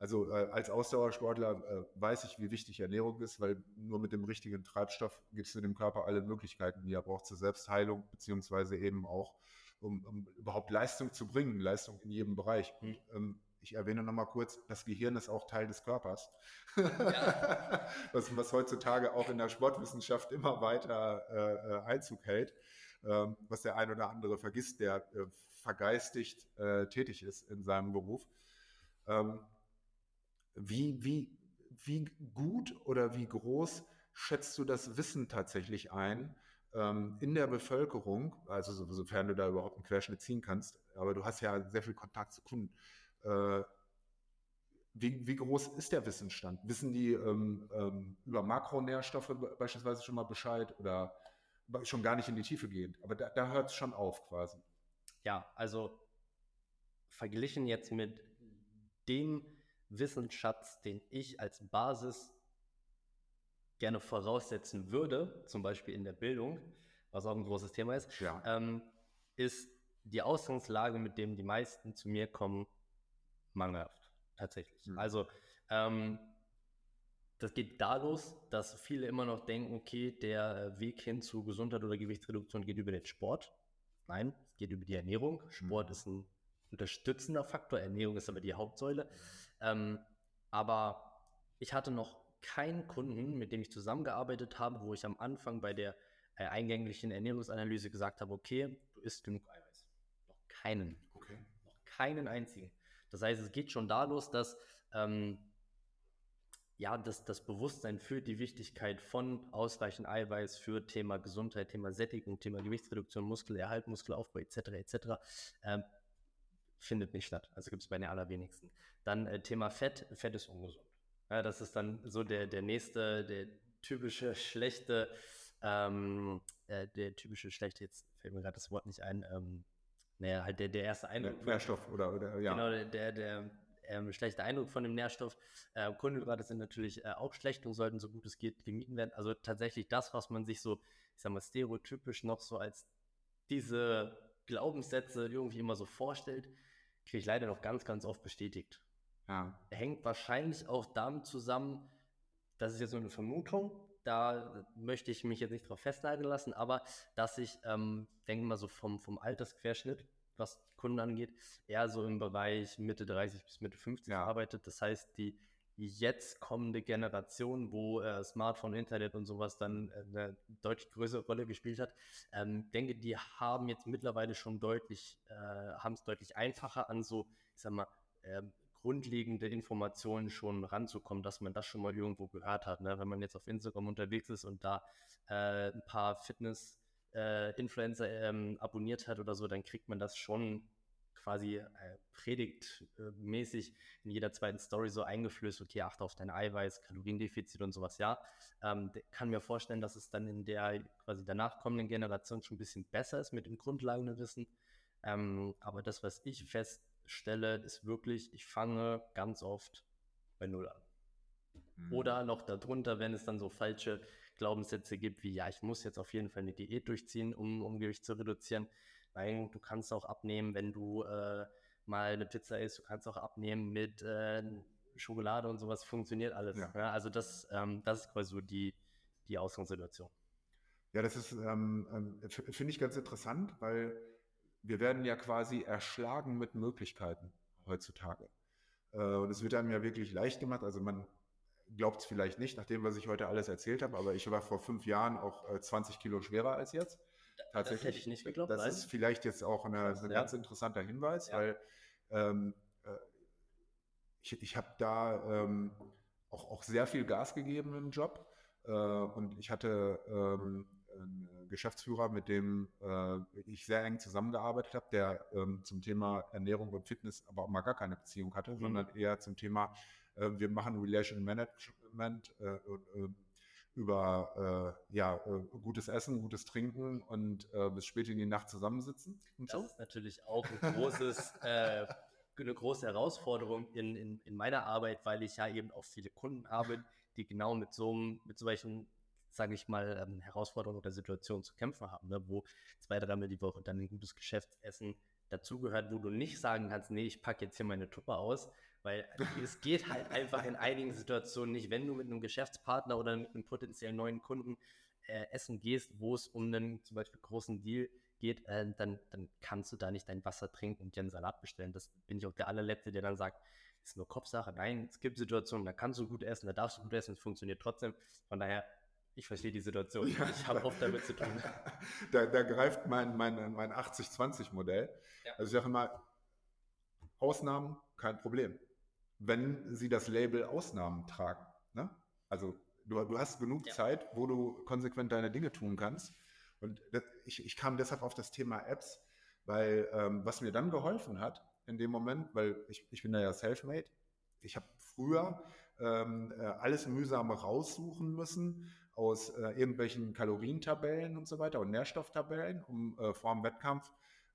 Also äh, als Ausdauersportler äh, weiß ich, wie wichtig Ernährung ist, weil nur mit dem richtigen Treibstoff gibst du dem Körper alle Möglichkeiten, die er braucht zur Selbstheilung, beziehungsweise eben auch, um, um überhaupt Leistung zu bringen, Leistung in jedem Bereich. Mhm. Ähm, ich erwähne nochmal kurz, das Gehirn ist auch Teil des Körpers, ja. was, was, heutzutage auch in der Sportwissenschaft immer weiter äh, äh, Einzug hält, ähm, was der ein oder andere vergisst, der äh, vergeistigt äh, tätig ist in seinem Beruf. Ähm, wie, wie, wie gut oder wie groß schätzt du das Wissen tatsächlich ein ähm, in der Bevölkerung, also so, sofern du da überhaupt einen Querschnitt ziehen kannst, aber du hast ja sehr viel Kontakt zu Kunden. Äh, wie, wie, groß ist der Wissensstand? Wissen die ähm, ähm, über Makronährstoffe beispielsweise schon mal Bescheid oder schon gar nicht in die Tiefe gehend? Aber da, da hört es schon auf quasi. Ja, also verglichen jetzt mit dem Wissensschatz, den ich als Basis gerne voraussetzen würde, zum Beispiel in der Bildung, was auch ein großes Thema ist, ja. ähm, ist die Ausgangslage, mit dem die meisten zu mir kommen, mangelhaft. Tatsächlich. Mhm. Also, ähm, das geht da los, dass viele immer noch denken, okay, der Weg hin zu Gesundheit oder Gewichtsreduktion geht über den Sport. Nein, es geht über die Ernährung. Sport mhm. ist ein unterstützender Faktor, Ernährung ist aber die Hauptsäule. Ähm, aber ich hatte noch keinen Kunden, mit dem ich zusammengearbeitet habe, wo ich am Anfang bei der äh, eingänglichen Ernährungsanalyse gesagt habe, okay, du isst genug Eiweiß. Noch keinen. Okay. Noch keinen einzigen. Das heißt, es geht schon da los, dass ähm, ja, das, das Bewusstsein für die Wichtigkeit von ausreichend Eiweiß für Thema Gesundheit, Thema Sättigung, Thema Gewichtsreduktion, Muskelerhalt, Muskelaufbau etc. etc. Ähm, findet nicht statt. Also gibt es bei den allerwenigsten. Dann äh, Thema Fett. Fett ist ungesund. Ja, das ist dann so der, der nächste, der typische schlechte, ähm, äh, der typische schlechte, jetzt fällt mir gerade das Wort nicht ein, ähm, naja, halt der, der erste Eindruck. Nährstoff oder, oder ja. Genau, der, der, der ähm, schlechte Eindruck von dem Nährstoff. Äh, Kohlenhydrate sind natürlich äh, auch schlecht und sollten so gut es geht gemieden werden. Also tatsächlich das, was man sich so, ich sag mal, stereotypisch noch so als diese Glaubenssätze irgendwie immer so vorstellt, kriege ich leider noch ganz, ganz oft bestätigt. Ja. Hängt wahrscheinlich auch damit zusammen, das ist jetzt nur eine Vermutung, da möchte ich mich jetzt nicht drauf festnageln lassen, aber dass ich, ähm, denke mal so vom, vom Altersquerschnitt, was Kunden angeht, eher so im Bereich Mitte 30 bis Mitte 50 ja. arbeitet. Das heißt, die jetzt kommende Generation, wo äh, Smartphone, Internet und sowas dann äh, eine deutlich größere Rolle gespielt hat, ähm, denke, die haben jetzt mittlerweile schon deutlich, äh, haben es deutlich einfacher an so, ich sag mal, ähm, grundlegende Informationen schon ranzukommen, dass man das schon mal irgendwo gehört hat. Ne? Wenn man jetzt auf Instagram unterwegs ist und da äh, ein paar Fitness-Influencer äh, ähm, abonniert hat oder so, dann kriegt man das schon quasi äh, predigtmäßig in jeder zweiten Story so eingeflößt, okay, achte auf dein Eiweiß, Kaloriendefizit und sowas, ja. Ähm, kann mir vorstellen, dass es dann in der quasi danach kommenden Generation schon ein bisschen besser ist mit dem Grundlagenwissen. Ähm, aber das, was ich fest stelle, ist wirklich, ich fange ganz oft bei Null an. Mhm. Oder noch darunter, wenn es dann so falsche Glaubenssätze gibt, wie ja, ich muss jetzt auf jeden Fall eine Diät durchziehen, um, um Gewicht zu reduzieren. Nein, du kannst auch abnehmen, wenn du äh, mal eine Pizza isst, du kannst auch abnehmen mit äh, Schokolade und sowas, funktioniert alles. Ja. Ja, also das, ähm, das ist quasi so die, die Ausgangssituation. Ja, das ist, ähm, ähm finde ich ganz interessant, weil wir werden ja quasi erschlagen mit Möglichkeiten heutzutage. Äh, und es wird einem ja wirklich leicht gemacht. Also man glaubt es vielleicht nicht, nach dem, was ich heute alles erzählt habe, aber ich war vor fünf Jahren auch 20 äh, Kilo schwerer als jetzt. Tatsächlich. Das hätte ich nicht geglaubt. Das nein. ist vielleicht jetzt auch eine, ein ja. ganz interessanter Hinweis, ja. weil ähm, äh, ich, ich habe da ähm, auch, auch sehr viel Gas gegeben im Job äh, und ich hatte ähm, einen Geschäftsführer, mit dem äh, ich sehr eng zusammengearbeitet habe, der ähm, zum Thema Ernährung und Fitness aber auch mal gar keine Beziehung hatte, mhm. sondern eher zum Thema, äh, wir machen Relation Management äh, über äh, ja, äh, gutes Essen, gutes Trinken und äh, bis spät in die Nacht zusammensitzen. das so. ist natürlich auch ein großes, eine große Herausforderung in, in, in meiner Arbeit, weil ich ja eben auch viele Kunden habe, die genau mit so, mit solchen sage ich mal, ähm, Herausforderungen oder Situationen zu kämpfen haben, ne? wo zwei, dreimal die Woche dann ein gutes Geschäftsessen dazugehört, wo du nicht sagen kannst, nee, ich packe jetzt hier meine Tuppe aus, weil es geht halt einfach in einigen Situationen nicht, wenn du mit einem Geschäftspartner oder mit einem potenziellen neuen Kunden äh, essen gehst, wo es um einen zum Beispiel großen Deal geht, äh, dann, dann kannst du da nicht dein Wasser trinken und dir einen Salat bestellen. Das bin ich auch der allerletzte, der dann sagt, ist nur Kopfsache. Nein, es gibt Situationen, da kannst du gut essen, da darfst du gut essen, es funktioniert trotzdem. Von daher, ich verstehe die Situation. Ja, ich habe oft damit zu tun. Da, da greift mein, mein, mein 80-20-Modell. Ja. Also ich sage immer, Ausnahmen, kein Problem. Wenn sie das Label Ausnahmen tragen. Ne? Also du, du hast genug ja. Zeit, wo du konsequent deine Dinge tun kannst. Und das, ich, ich kam deshalb auf das Thema Apps, weil ähm, was mir dann geholfen hat, in dem Moment, weil ich, ich bin da ja self-made. Ich habe früher ähm, äh, alles mühsam raussuchen müssen aus äh, irgendwelchen Kalorientabellen und so weiter und Nährstofftabellen, um äh, vor dem Wettkampf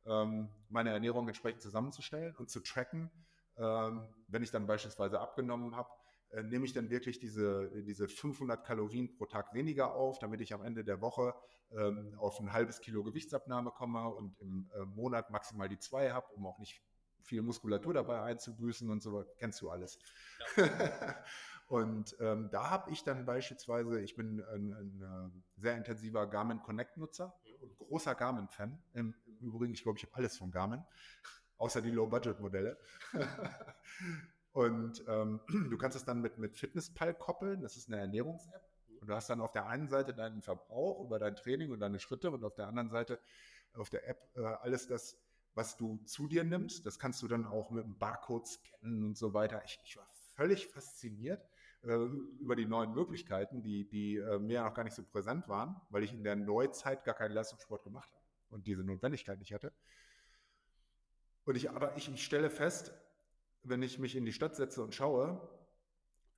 ähm, meine Ernährung entsprechend zusammenzustellen und zu tracken. Ähm, wenn ich dann beispielsweise abgenommen habe, äh, nehme ich dann wirklich diese, diese 500 Kalorien pro Tag weniger auf, damit ich am Ende der Woche ähm, auf ein halbes Kilo Gewichtsabnahme komme und im äh, Monat maximal die zwei habe, um auch nicht viel Muskulatur dabei einzubüßen und so, kennst du alles. Ja. und ähm, da habe ich dann beispielsweise, ich bin ein, ein, äh, sehr intensiver Garmin Connect-Nutzer und großer Garmin-Fan. Im, Im, Übrigen, ich glaube, ich habe alles von Garmin, außer die Low-Budget-Modelle. und ähm, du kannst es dann mit, mit Fitnesspal koppeln, das ist eine Ernährungs-App. Und du hast dann auf der einen Seite deinen Verbrauch über dein Training und deine Schritte und auf der anderen Seite auf der App äh, alles das, was du zu dir nimmst. Das kannst du dann auch mit einem Barcode scannen und so weiter. Ich, ich war völlig fasziniert äh, über die neuen Möglichkeiten, die, die äh, mir noch gar nicht so präsent waren, weil ich in der Neuzeit gar keinen Leistungssport gemacht habe und diese Notwendigkeit nicht hatte. Und ich, aber ich, ich stelle fest, wenn ich mich in die Stadt setze und schaue,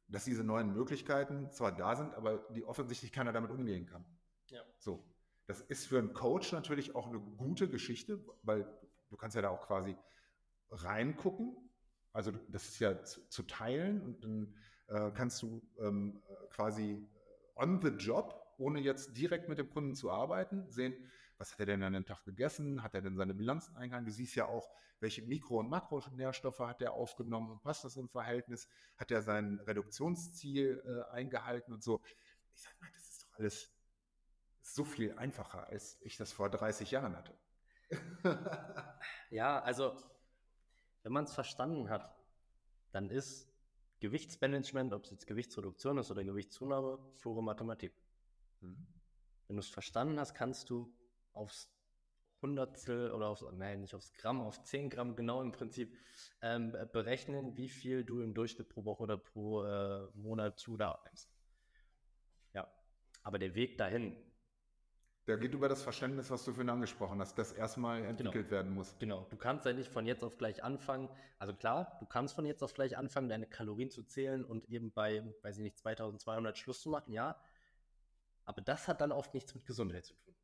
dass diese neuen Möglichkeiten zwar da sind, aber die offensichtlich keiner damit umgehen kann. Ja. So. Das ist für einen Coach natürlich auch eine gute Geschichte, weil du kannst ja da auch quasi reingucken. Also das ist ja zu, zu teilen und dann äh, kannst du ähm, quasi on the job, ohne jetzt direkt mit dem Kunden zu arbeiten, sehen, was hat er denn an dem Tag gegessen, hat er denn seine Bilanzen eingehalten, du siehst ja auch, welche Mikro- und Makronährstoffe hat er aufgenommen und passt das im Verhältnis, hat er sein Reduktionsziel äh, eingehalten und so. Ich sage mal, das ist doch alles so viel einfacher, als ich das vor 30 Jahren hatte. ja, also wenn man es verstanden hat, dann ist Gewichtsmanagement, ob es jetzt Gewichtsreduktion ist oder Gewichtszunahme, pure Mathematik. Mhm. Wenn du es verstanden hast, kannst du aufs Hundertstel oder aufs, nein, nicht aufs Gramm, auf 10 Gramm genau im Prinzip ähm, berechnen, wie viel du im Durchschnitt pro Woche oder pro äh, Monat zu da nimmst. Ja, aber der Weg dahin, der geht über das Verständnis, was du vorhin angesprochen hast, das erstmal entwickelt genau. werden muss. Genau, du kannst ja nicht von jetzt auf gleich anfangen. Also klar, du kannst von jetzt auf gleich anfangen, deine Kalorien zu zählen und eben bei, weiß ich nicht, 2200 Schluss zu machen, ja. Aber das hat dann oft nichts mit Gesundheit zu tun.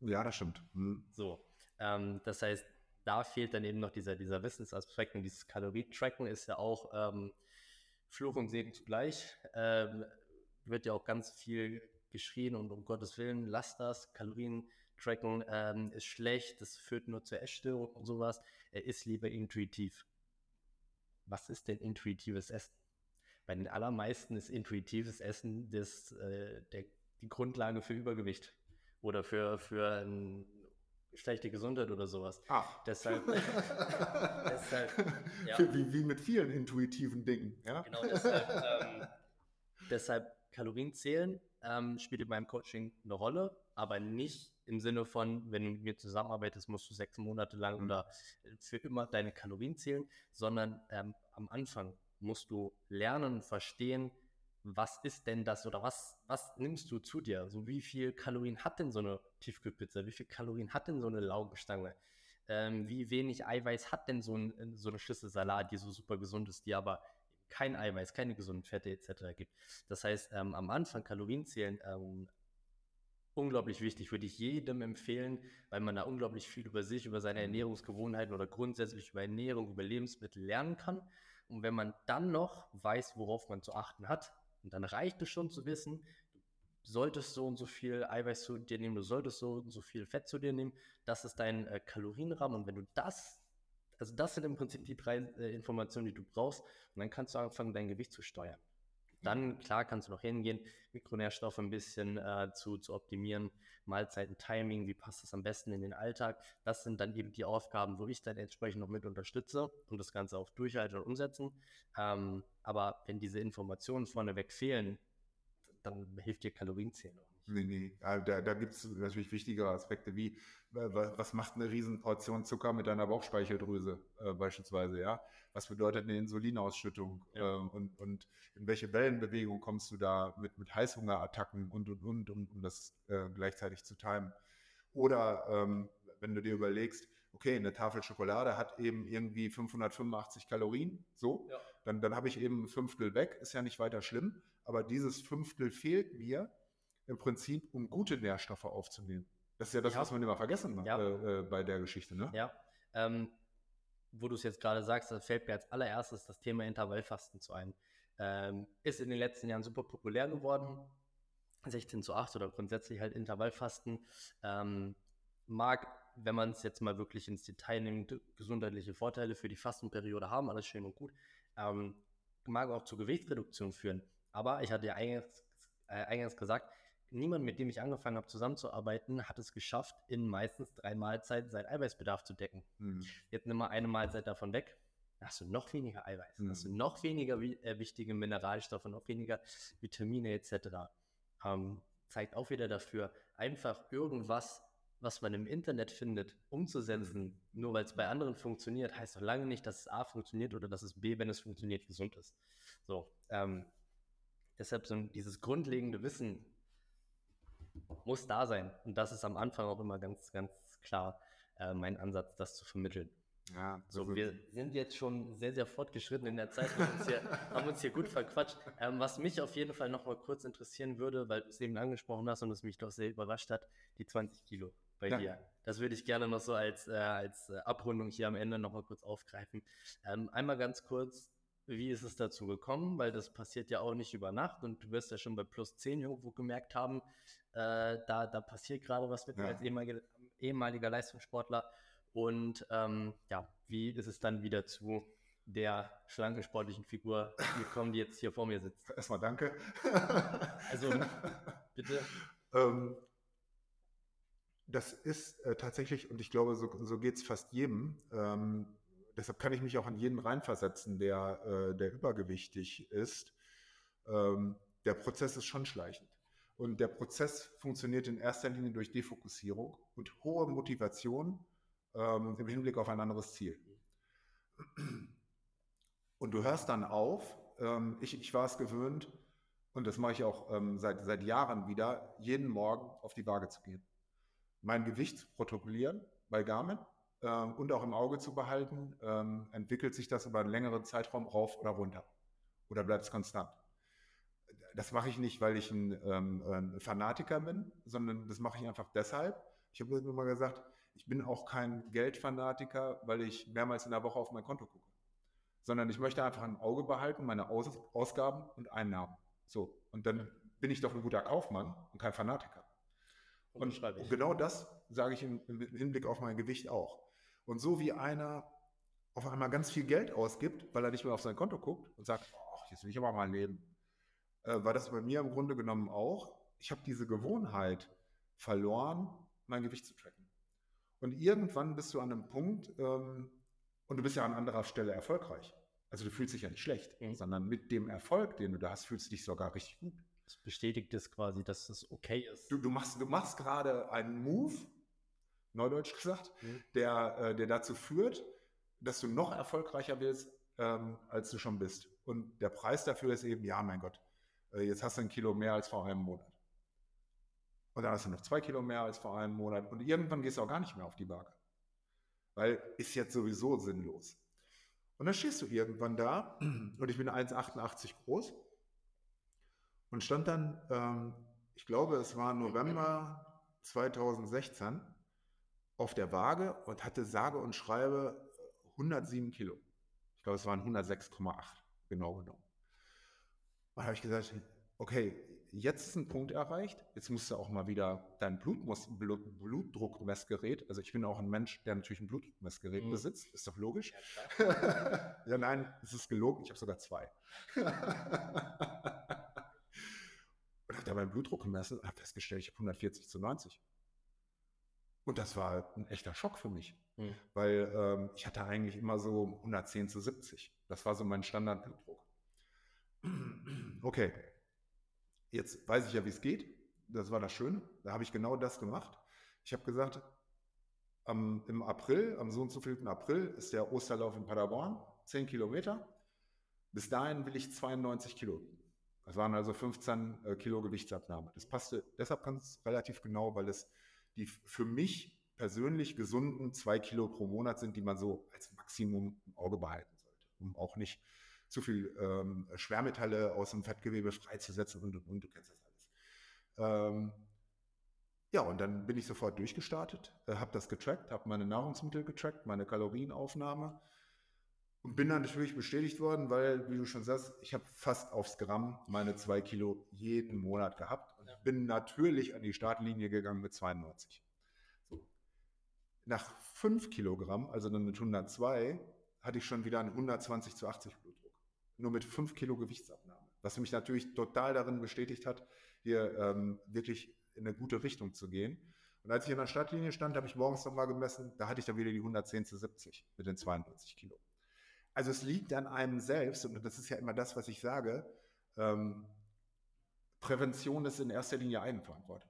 Ja, das stimmt. Hm. So, ähm, das heißt, da fehlt dann eben noch dieser, dieser Wissensaspekt und dieses Kalorietracken ist ja auch ähm, Fluch und Segen zugleich. Ähm, wird ja auch ganz viel geschrien und um Gottes Willen, lass das, Kalorien tracken ähm, ist schlecht, das führt nur zur Essstörung und sowas. Er ist lieber intuitiv. Was ist denn intuitives Essen? Bei den allermeisten ist intuitives Essen das, äh, der, die Grundlage für Übergewicht oder für, für schlechte Gesundheit oder sowas. Ach. Deshalb, deshalb ja. wie, wie mit vielen intuitiven Dingen. Ja? Genau, deshalb, ähm, deshalb Kalorien zählen ähm, spielt in meinem Coaching eine Rolle, aber nicht im Sinne von, wenn du mit mir zusammenarbeitest, musst du sechs Monate lang mhm. oder für immer deine Kalorien zählen, sondern ähm, am Anfang musst du lernen, verstehen, was ist denn das oder was, was nimmst du zu dir? So wie viel Kalorien hat denn so eine Tiefkühlpizza? Wie viel Kalorien hat denn so eine Laugenstange? Ähm, wie wenig Eiweiß hat denn so, ein, so eine Schüssel Salat, die so super gesund ist, die aber kein Eiweiß, keine gesunden Fette etc. gibt. Das heißt, ähm, am Anfang Kalorien zählen, ähm, unglaublich wichtig, würde ich jedem empfehlen, weil man da unglaublich viel über sich, über seine Ernährungsgewohnheiten oder grundsätzlich über Ernährung, über Lebensmittel lernen kann. Und wenn man dann noch weiß, worauf man zu achten hat, und dann reicht es schon zu wissen, du solltest so und so viel Eiweiß zu dir nehmen, du solltest so und so viel Fett zu dir nehmen. Das ist dein äh, Kalorienrahmen. Und wenn du das, also das sind im Prinzip die drei äh, Informationen, die du brauchst. Und dann kannst du anfangen, dein Gewicht zu steuern. Dann, klar, kannst du noch hingehen, Mikronährstoffe ein bisschen äh, zu, zu optimieren, Mahlzeiten, Timing, wie passt das am besten in den Alltag. Das sind dann eben die Aufgaben, wo ich dann entsprechend noch mit unterstütze und das Ganze auch durchhalten und umsetzen. Ähm, aber wenn diese Informationen vorneweg fehlen, dann hilft dir Kalorienzählen. Nee, nee. Da, da gibt es natürlich wichtigere Aspekte wie, was macht eine Riesenportion Zucker mit deiner Bauchspeicheldrüse äh, beispielsweise, ja? Was bedeutet eine Insulinausschüttung ja. ähm, und, und in welche Wellenbewegung kommst du da mit, mit Heißhungerattacken und, und, und, um, um das äh, gleichzeitig zu timen. Oder ähm, wenn du dir überlegst, okay, eine Tafel Schokolade hat eben irgendwie 585 Kalorien, so, ja. dann, dann habe ich eben ein Fünftel weg, ist ja nicht weiter schlimm, aber dieses Fünftel fehlt mir im Prinzip, um gute Nährstoffe aufzunehmen. Das ist ja das, ja. was man immer vergessen ja. äh, äh, bei der Geschichte. Ne? Ja. Ähm, wo du es jetzt gerade sagst, da fällt mir als allererstes das Thema Intervallfasten zu ein. Ähm, ist in den letzten Jahren super populär geworden. 16 zu 8 oder grundsätzlich halt Intervallfasten. Ähm, mag, wenn man es jetzt mal wirklich ins Detail nimmt, gesundheitliche Vorteile für die Fastenperiode haben, alles schön und gut. Ähm, mag auch zu Gewichtsreduktion führen. Aber ich hatte ja eingangs, äh, eingangs gesagt, niemand, mit dem ich angefangen habe zusammenzuarbeiten, hat es geschafft, in meistens drei Mahlzeiten seinen Eiweißbedarf zu decken. Mhm. Jetzt nimm mal eine Mahlzeit davon weg, dann hast du noch weniger Eiweiß, mhm. hast du noch weniger äh, wichtige Mineralstoffe, noch weniger Vitamine etc. Ähm, zeigt auch wieder dafür, einfach irgendwas, was man im Internet findet, umzusetzen, nur weil es bei anderen funktioniert, heißt noch lange nicht, dass es A funktioniert oder dass es B, wenn es funktioniert, gesund ist. So, ähm, deshalb so dieses grundlegende Wissen, muss da sein. Und das ist am Anfang auch immer ganz, ganz klar äh, mein Ansatz, das zu vermitteln. Ja, so, wir sind jetzt schon sehr, sehr fortgeschritten in der Zeit, haben uns hier, haben uns hier gut verquatscht. Ähm, was mich auf jeden Fall noch mal kurz interessieren würde, weil du es eben angesprochen hast und es mich doch sehr überrascht hat, die 20 Kilo bei ja. dir. Das würde ich gerne noch so als, äh, als äh, Abrundung hier am Ende noch mal kurz aufgreifen. Ähm, einmal ganz kurz, wie ist es dazu gekommen? Weil das passiert ja auch nicht über Nacht und du wirst ja schon bei plus 10 irgendwo gemerkt haben, äh, da, da passiert gerade was mit ja. als ehemaliger, ehemaliger Leistungssportler. Und ähm, ja, wie ist es dann wieder zu der schlanken sportlichen Figur gekommen, die jetzt hier vor mir sitzt? Erstmal danke. also, bitte. Ähm, das ist äh, tatsächlich, und ich glaube, so, so geht es fast jedem, ähm, deshalb kann ich mich auch an jeden reinversetzen, der, äh, der übergewichtig ist. Ähm, der Prozess ist schon schleichend. Und der Prozess funktioniert in erster Linie durch Defokussierung und hohe Motivation ähm, im Hinblick auf ein anderes Ziel. Und du hörst dann auf, ähm, ich, ich war es gewöhnt, und das mache ich auch seit, seit Jahren wieder, jeden Morgen auf die Waage zu gehen. Mein Gewicht zu protokollieren bei Garmin und auch im Auge zu behalten, ähm, entwickelt sich das über einen längeren Zeitraum rauf oder runter? Oder bleibt es konstant? Das mache ich nicht, weil ich ein, ähm, ein Fanatiker bin, sondern das mache ich einfach deshalb. Ich habe immer gesagt, ich bin auch kein Geldfanatiker, weil ich mehrmals in der Woche auf mein Konto gucke. Sondern ich möchte einfach ein Auge behalten, meine Aus Ausgaben und Einnahmen. So. Und dann bin ich doch ein guter Kaufmann und kein Fanatiker. Und, und genau das sage ich im, im Hinblick auf mein Gewicht auch. Und so wie einer auf einmal ganz viel Geld ausgibt, weil er nicht mehr auf sein Konto guckt und sagt, oh, jetzt will ich aber mal leben, äh, war das bei mir im Grunde genommen auch. Ich habe diese Gewohnheit verloren, mein Gewicht zu tracken. Und irgendwann bist du an einem Punkt, ähm, und du bist ja an anderer Stelle erfolgreich. Also du fühlst dich ja nicht schlecht, mhm. sondern mit dem Erfolg, den du da hast, fühlst du dich sogar richtig gut. Das bestätigt es quasi, dass es okay ist. Du, du machst, du machst gerade einen Move, neudeutsch gesagt, mhm. der, äh, der dazu führt, dass du noch erfolgreicher wirst, ähm, als du schon bist. Und der Preis dafür ist eben, ja, mein Gott, äh, jetzt hast du ein Kilo mehr als vor einem Monat. Und dann hast du noch zwei Kilo mehr als vor einem Monat. Und irgendwann gehst du auch gar nicht mehr auf die Waage. Weil ist jetzt sowieso sinnlos. Und dann stehst du irgendwann da und ich bin 1,88 groß und stand dann, ähm, ich glaube, es war November 2016 auf der Waage und hatte sage und schreibe 107 Kilo. Ich glaube, es waren 106,8 genau genommen. Und da habe ich gesagt, okay, jetzt ist ein Punkt erreicht, jetzt musst du auch mal wieder dein Blutmus Blut Blutdruckmessgerät, also ich bin auch ein Mensch, der natürlich ein Blutdruckmessgerät mhm. besitzt, ist doch logisch. Ja, ja nein, es ist gelogen, ich habe sogar zwei. und habe da meinen Blutdruck gemessen und habe festgestellt, ich habe 140 zu 90. Und das war ein echter Schock für mich, mhm. weil ähm, ich hatte eigentlich immer so 110 zu 70. Das war so mein Standardblutdruck. Okay, jetzt weiß ich ja, wie es geht. Das war das Schöne. Da habe ich genau das gemacht. Ich habe gesagt, am, im April, am so und so vielten April, ist der Osterlauf in Paderborn, 10 Kilometer. Bis dahin will ich 92 Kilo. Das waren also 15 äh, Kilo Gewichtsabnahme. Das passte deshalb ganz relativ genau, weil es die für mich persönlich gesunden zwei Kilo pro Monat sind, die man so als Maximum im Auge behalten sollte, um auch nicht zu viel ähm, Schwermetalle aus dem Fettgewebe freizusetzen und, und, und du kennst das alles. Ähm, ja, und dann bin ich sofort durchgestartet, äh, habe das getrackt, habe meine Nahrungsmittel getrackt, meine Kalorienaufnahme und bin dann natürlich bestätigt worden, weil, wie du schon sagst, ich habe fast aufs Gramm meine zwei Kilo jeden Monat gehabt und bin natürlich an die Startlinie gegangen mit 92. So. Nach 5 Kilogramm, also dann mit 102, hatte ich schon wieder einen 120 zu 80 Blutdruck. Nur mit 5 Kilo Gewichtsabnahme. Was mich natürlich total darin bestätigt hat, hier ähm, wirklich in eine gute Richtung zu gehen. Und als ich in der Startlinie stand, habe ich morgens nochmal gemessen, da hatte ich dann wieder die 110 zu 70 mit den 92 Kilo. Also es liegt an einem selbst, und das ist ja immer das, was ich sage, ähm, Prävention ist in erster Linie Eigenverantwortung.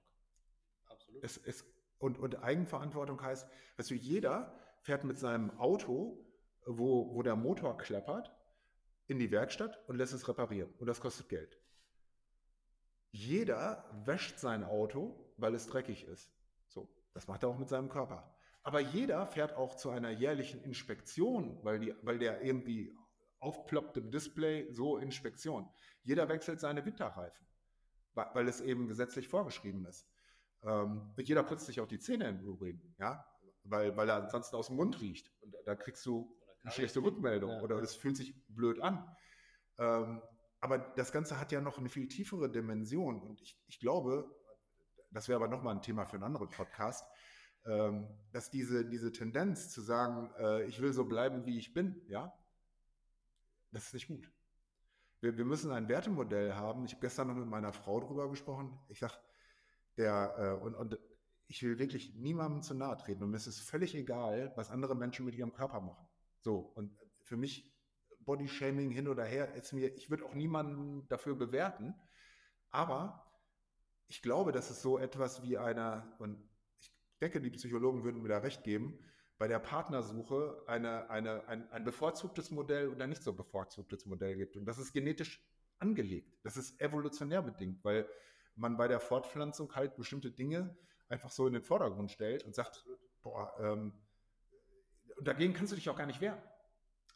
Absolut. Es, es, und, und Eigenverantwortung heißt, dass jeder fährt mit seinem Auto, wo, wo der Motor klappert, in die Werkstatt und lässt es reparieren. Und das kostet Geld. Jeder wäscht sein Auto, weil es dreckig ist. So, das macht er auch mit seinem Körper. Aber jeder fährt auch zu einer jährlichen Inspektion, weil, die, weil der irgendwie aufploppt im Display, so Inspektion. Jeder wechselt seine Winterreifen weil es eben gesetzlich vorgeschrieben ist. Ähm, jeder putzt sich auch die Zähne im Übrigen, ja, weil, weil er ansonsten aus dem Mund riecht. Und da kriegst du eine schlechte Rückmeldung ja. oder es fühlt sich blöd an. Ähm, aber das Ganze hat ja noch eine viel tiefere Dimension und ich, ich glaube, das wäre aber nochmal ein Thema für einen anderen Podcast, dass diese, diese Tendenz zu sagen, äh, ich will so bleiben, wie ich bin, ja, das ist nicht gut wir, wir müssen ein Wertemodell haben. Ich habe gestern noch mit meiner Frau darüber gesprochen. Ich sage, der, äh, und, und ich will wirklich niemandem zu nahe treten. Und mir ist es völlig egal, was andere Menschen mit ihrem Körper machen. So, und für mich Bodyshaming hin oder her, ist mir, ich würde auch niemanden dafür bewerten. Aber ich glaube, dass es so etwas wie einer, und denke, die Psychologen würden mir da recht geben, bei der Partnersuche eine, eine, ein, ein bevorzugtes Modell oder nicht so bevorzugtes Modell gibt. Und das ist genetisch angelegt. Das ist evolutionär bedingt, weil man bei der Fortpflanzung halt bestimmte Dinge einfach so in den Vordergrund stellt und sagt, boah, ähm, dagegen kannst du dich auch gar nicht wehren.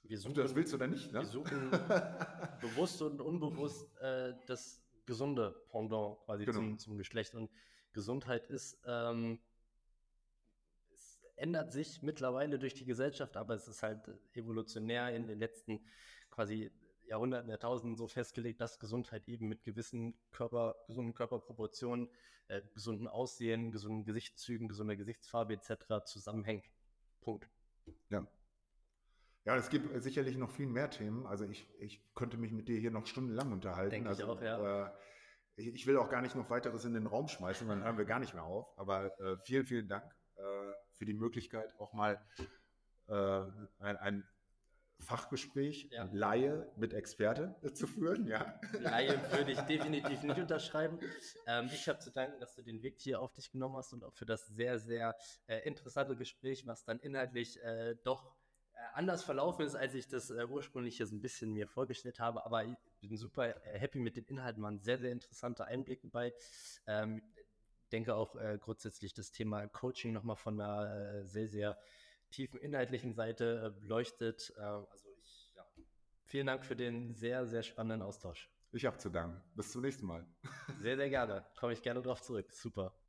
Wir suchen, das willst du oder nicht. Ne? Wir suchen bewusst und unbewusst äh, das gesunde Pendant quasi genau. zum, zum Geschlecht. Und Gesundheit ist ähm, ändert sich mittlerweile durch die Gesellschaft, aber es ist halt evolutionär in den letzten quasi Jahrhunderten, Jahrtausenden so festgelegt, dass Gesundheit eben mit gewissen Körper, gesunden Körperproportionen, äh, gesunden Aussehen, gesunden Gesichtszügen, gesunder Gesichtsfarbe etc. zusammenhängt. Punkt. Ja. Ja, es gibt sicherlich noch viel mehr Themen. Also ich, ich könnte mich mit dir hier noch stundenlang unterhalten. Denke also, ich auch, ja. Äh, ich, will auch gar nicht noch weiteres in den Raum schmeißen, dann hören wir gar nicht mehr auf. Aber äh, vielen, vielen Dank. Für die Möglichkeit, auch mal äh, ein, ein Fachgespräch, ja. Laie mit Experte zu führen. Ja. Laie würde ich definitiv nicht unterschreiben. Ähm, ich habe zu danken, dass du den Weg hier auf dich genommen hast und auch für das sehr, sehr äh, interessante Gespräch, was dann inhaltlich äh, doch äh, anders verlaufen ist, als ich das äh, ursprünglich hier so ein bisschen mir vorgestellt habe. Aber ich bin super happy mit den Inhalten, waren sehr, sehr interessante Einblicke bei. Ähm, denke auch äh, grundsätzlich das Thema Coaching nochmal von einer äh, sehr, sehr tiefen inhaltlichen Seite äh, beleuchtet. Äh, also ich, ja, vielen Dank für den sehr, sehr spannenden Austausch. Ich habe zu danken. Bis zum nächsten Mal. Sehr, sehr gerne. Komme ich gerne darauf zurück. Super.